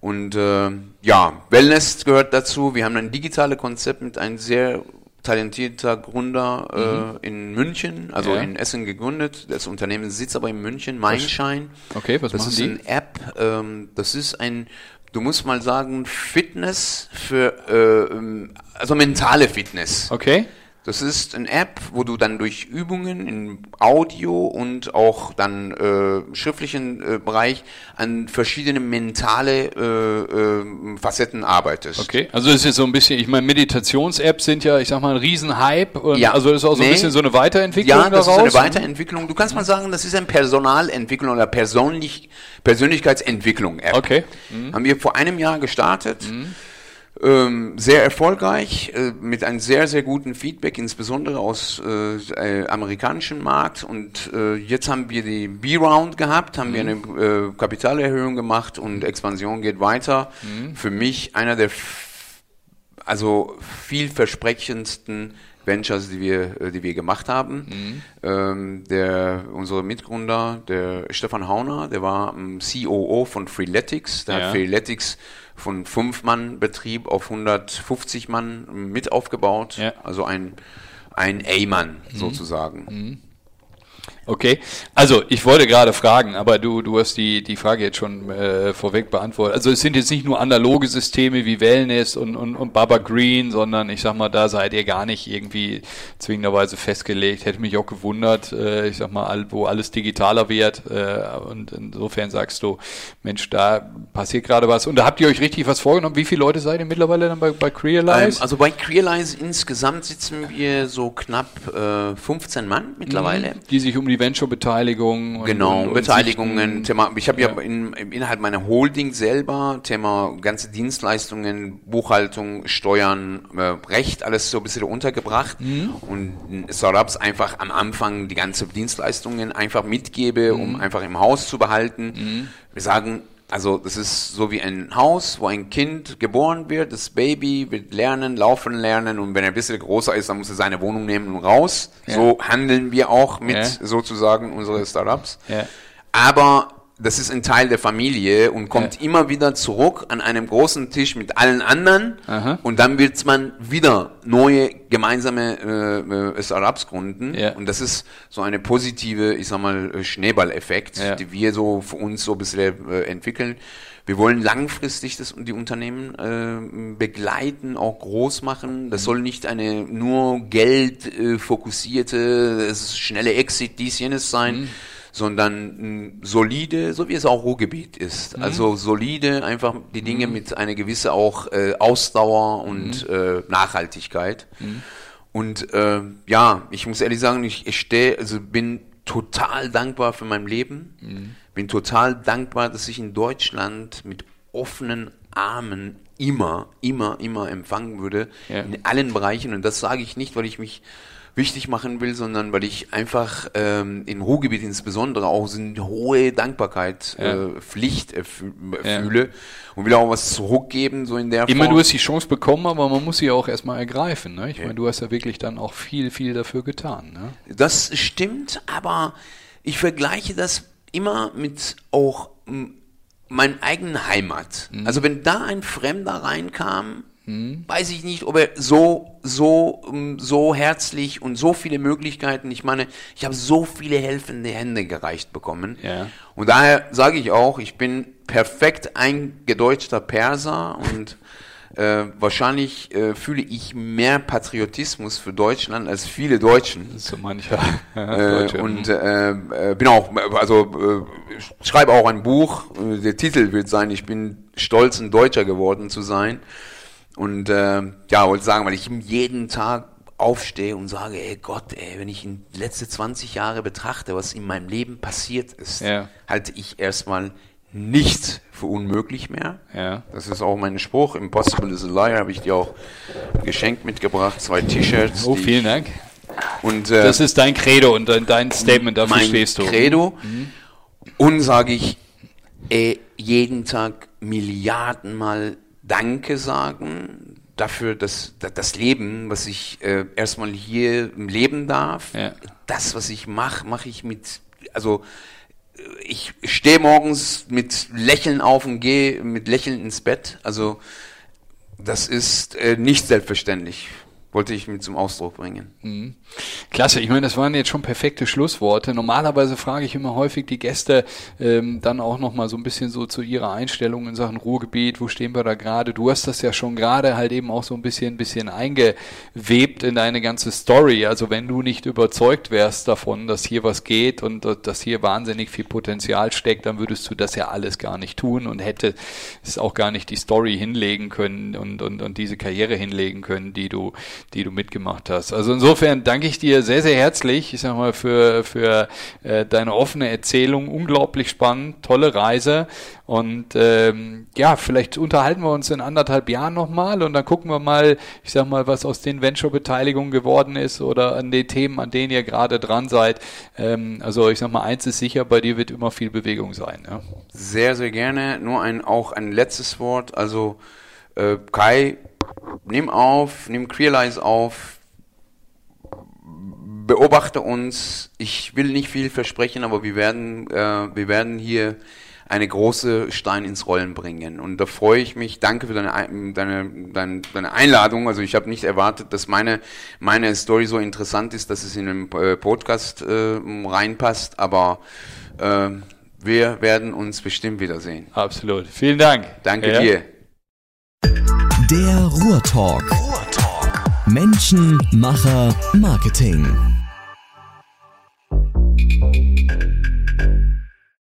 Und äh, ja, Wellness gehört dazu. Wir haben ein digitales Konzept mit einem sehr talentierter Gründer äh, in München, also Ja. in Essen gegründet. Das Unternehmen sitzt aber in München, Mindshine. Okay, was das machen ist die? eine App, ähm, das ist ein, du musst mal sagen, Fitness für, äh, ähm, also mentale Fitness. Okay. Das ist eine App, wo du dann durch Übungen in Audio und auch dann äh, schriftlichen äh, Bereich an verschiedene mentale äh, äh, Facetten arbeitest. Okay, also das ist jetzt so ein bisschen, ich meine, Meditations-Apps sind ja, ich sag mal, ein Riesenhype. Und Ja. Also das ist auch so ein Nee. bisschen so eine Weiterentwicklung Ja, das daraus. ist eine Weiterentwicklung. Du kannst mal sagen, das ist eine Personalentwicklung oder Persönlich Persönlichkeitsentwicklung-App. Okay. Haben wir vor einem Jahr gestartet. Ähm, sehr erfolgreich, äh, mit einem sehr, sehr guten Feedback, insbesondere aus äh, äh, amerikanischen Markt. Und äh, jetzt haben wir die B-Round gehabt, haben wir eine äh, Kapitalerhöhung gemacht und Expansion geht weiter. Für mich einer der also vielversprechendsten Ventures, die wir, äh, die wir gemacht haben. Ähm, der, unsere Mitgründer, der Stefan Hauner, der war ähm, COO von Freeletics. Der Ja. hat Freeletics von 5 Mann Betrieb auf 150 Mann mit aufgebaut. Ja. Also ein, ein A-Mann sozusagen. Okay, also ich wollte gerade fragen, aber du, du hast die, die Frage jetzt schon äh, vorweg beantwortet. Also es sind jetzt nicht nur analoge Systeme wie Wellness und, und, und Baba Green, sondern ich sag mal, da seid ihr gar nicht irgendwie zwingenderweise festgelegt. Hätte mich auch gewundert, äh, ich sag mal, wo alles digitaler wird. Äh, und insofern sagst du, Mensch, da passiert gerade was. Und da habt ihr euch richtig was vorgenommen. Wie viele Leute seid ihr mittlerweile dann bei, bei Ähm, Crealize? also bei Crealize insgesamt sitzen wir so knapp äh, 15 Mann mittlerweile. die sich um die Venture-Beteiligung Genau, und, und Beteiligungen, Thema, ich habe ja, Ja. in, im innerhalb meiner Holding selber, Thema ganze Dienstleistungen, Buchhaltung, Steuern, äh, Recht, alles so ein bisschen untergebracht Mhm. und Startups einfach am Anfang die ganze Dienstleistungen einfach mitgebe, Mhm. um einfach im Haus zu behalten. Wir sagen, also das ist so wie ein Haus, wo ein Kind geboren wird, das Baby wird lernen, laufen lernen und wenn er ein bisschen größer ist, dann muss er seine Wohnung nehmen und raus. Ja. So handeln wir auch mit Ja. sozusagen unsere Startups. Ja. Aber das ist ein Teil der Familie und kommt Ja. immer wieder zurück an einem großen Tisch mit allen anderen Aha. und dann wird man wieder neue gemeinsame äh, äh, Startups gründen Ja. und das ist so eine positive, ich sag mal, äh, Schneeballeffekt, Ja. die wir so für uns so ein bisschen äh, entwickeln. Wir wollen langfristig das, die Unternehmen äh, begleiten, auch groß machen. Das soll nicht eine nur Geld äh, fokussierte, schnelle Exit, dies, jenes sein, sondern solide, so wie es auch Ruhrgebiet ist. Also solide, einfach die Dinge mit einer gewissen auch äh, Ausdauer und äh, Nachhaltigkeit. Und äh, ja, ich muss ehrlich sagen, ich, ich stehe, also bin total dankbar für mein Leben. Bin total dankbar, dass ich in Deutschland mit offenen Armen immer, immer, immer empfangen würde Ja. in allen Bereichen. Und das sage ich nicht, weil ich mich wichtig machen will, sondern weil ich einfach ähm, im Ruhrgebiet insbesondere auch so eine hohe Dankbarkeit, Ja. äh, Pflicht äh, Ja. fühle und will auch was zurückgeben, so in der Immer Form. du hast die Chance bekommen, aber man muss sie auch erstmal ergreifen. Ne? Ich meine, du hast ja wirklich dann auch viel, viel dafür getan. Ne? Das stimmt, aber ich vergleiche das immer mit auch m, meiner eigenen Heimat. Mhm. Also wenn da ein Fremder reinkam, weiß ich nicht, ob er so, so, m, so herzlich und so viele Möglichkeiten, ich meine, ich habe so viele helfende Hände gereicht bekommen. Ja. Und daher sage ich auch, ich bin perfekt eingedeutschter Perser und äh, wahrscheinlich äh, fühle ich mehr Patriotismus für Deutschland als viele Deutschen. So mancher. Äh, Deutsche. und äh, äh, bin auch, also äh, schreibe auch ein Buch. Äh, Der Titel wird sein, ich bin stolz, ein Deutscher geworden zu sein. Und äh, ja, wollte sagen, weil ich jeden Tag aufstehe und sage, ey Gott, ey, wenn ich in die letzten 20 Jahre betrachte, was in meinem Leben passiert ist, Ja. halte ich erstmal nichts für unmöglich mehr. Ja. Das ist auch mein Spruch. Impossible is a liar habe ich dir auch geschenkt mitgebracht. Zwei T-Shirts. Oh, vielen Dank. Und äh, Das ist dein Credo und dein, Statement, dafür mein stehst du. Credo. Und sage ich, ey, jeden Tag Milliardenmal Danke sagen dafür, dass dass das Leben, was ich äh, erstmal hier leben darf, Ja. das, was ich mache, mache ich mit, also äh, ich stehe morgens mit Lächeln auf und gehe mit Lächeln ins Bett. Also das ist äh, nicht selbstverständlich, wollte ich mit zum Ausdruck bringen. Klasse, ich meine, das waren jetzt schon perfekte Schlussworte. Normalerweise frage ich immer häufig die Gäste ähm, dann auch nochmal so ein bisschen so zu ihrer Einstellung in Sachen Ruhrgebiet, wo stehen wir da gerade? Du hast das ja schon gerade halt eben auch so ein bisschen, bisschen eingewebt in deine ganze Story. Also wenn du nicht überzeugt wärst davon, dass hier was geht und dass hier wahnsinnig viel Potenzial steckt, dann würdest du das ja alles gar nicht tun und hätte es auch gar nicht die Story hinlegen können und, und, und diese Karriere hinlegen können, die du, die du mitgemacht hast. Also insofern danke ich dir sehr, sehr herzlich, ich sag mal, für, für äh, deine offene Erzählung. Unglaublich spannend, tolle Reise. Und ähm, ja, vielleicht unterhalten wir uns in anderthalb Jahren nochmal und dann gucken wir mal, ich sag mal, was aus den Venture-Beteiligungen geworden ist oder an den Themen, an denen ihr gerade dran seid. Ähm, also ich sag mal, eins ist sicher, bei dir wird immer viel Bewegung sein. Ja? Sehr, sehr gerne. Nur ein, auch ein letztes Wort. Also, äh, Kai, nimm auf, nimm Queerlies auf, beobachte uns. Ich will nicht viel versprechen, aber wir werden, äh, wir werden hier eine große Stein ins Rollen bringen. Und da freue ich mich. Danke für deine, Ein- deine, deine, deine Einladung. Also ich habe nicht erwartet, dass meine, meine Story so interessant ist, dass es in einen äh, Podcast äh, reinpasst. Aber äh, wir werden uns bestimmt wiedersehen. Absolut. Vielen Dank. Danke Ja. dir. Der Ruhrtalk. Ruhrtalk. Menschen, Macher, Marketing.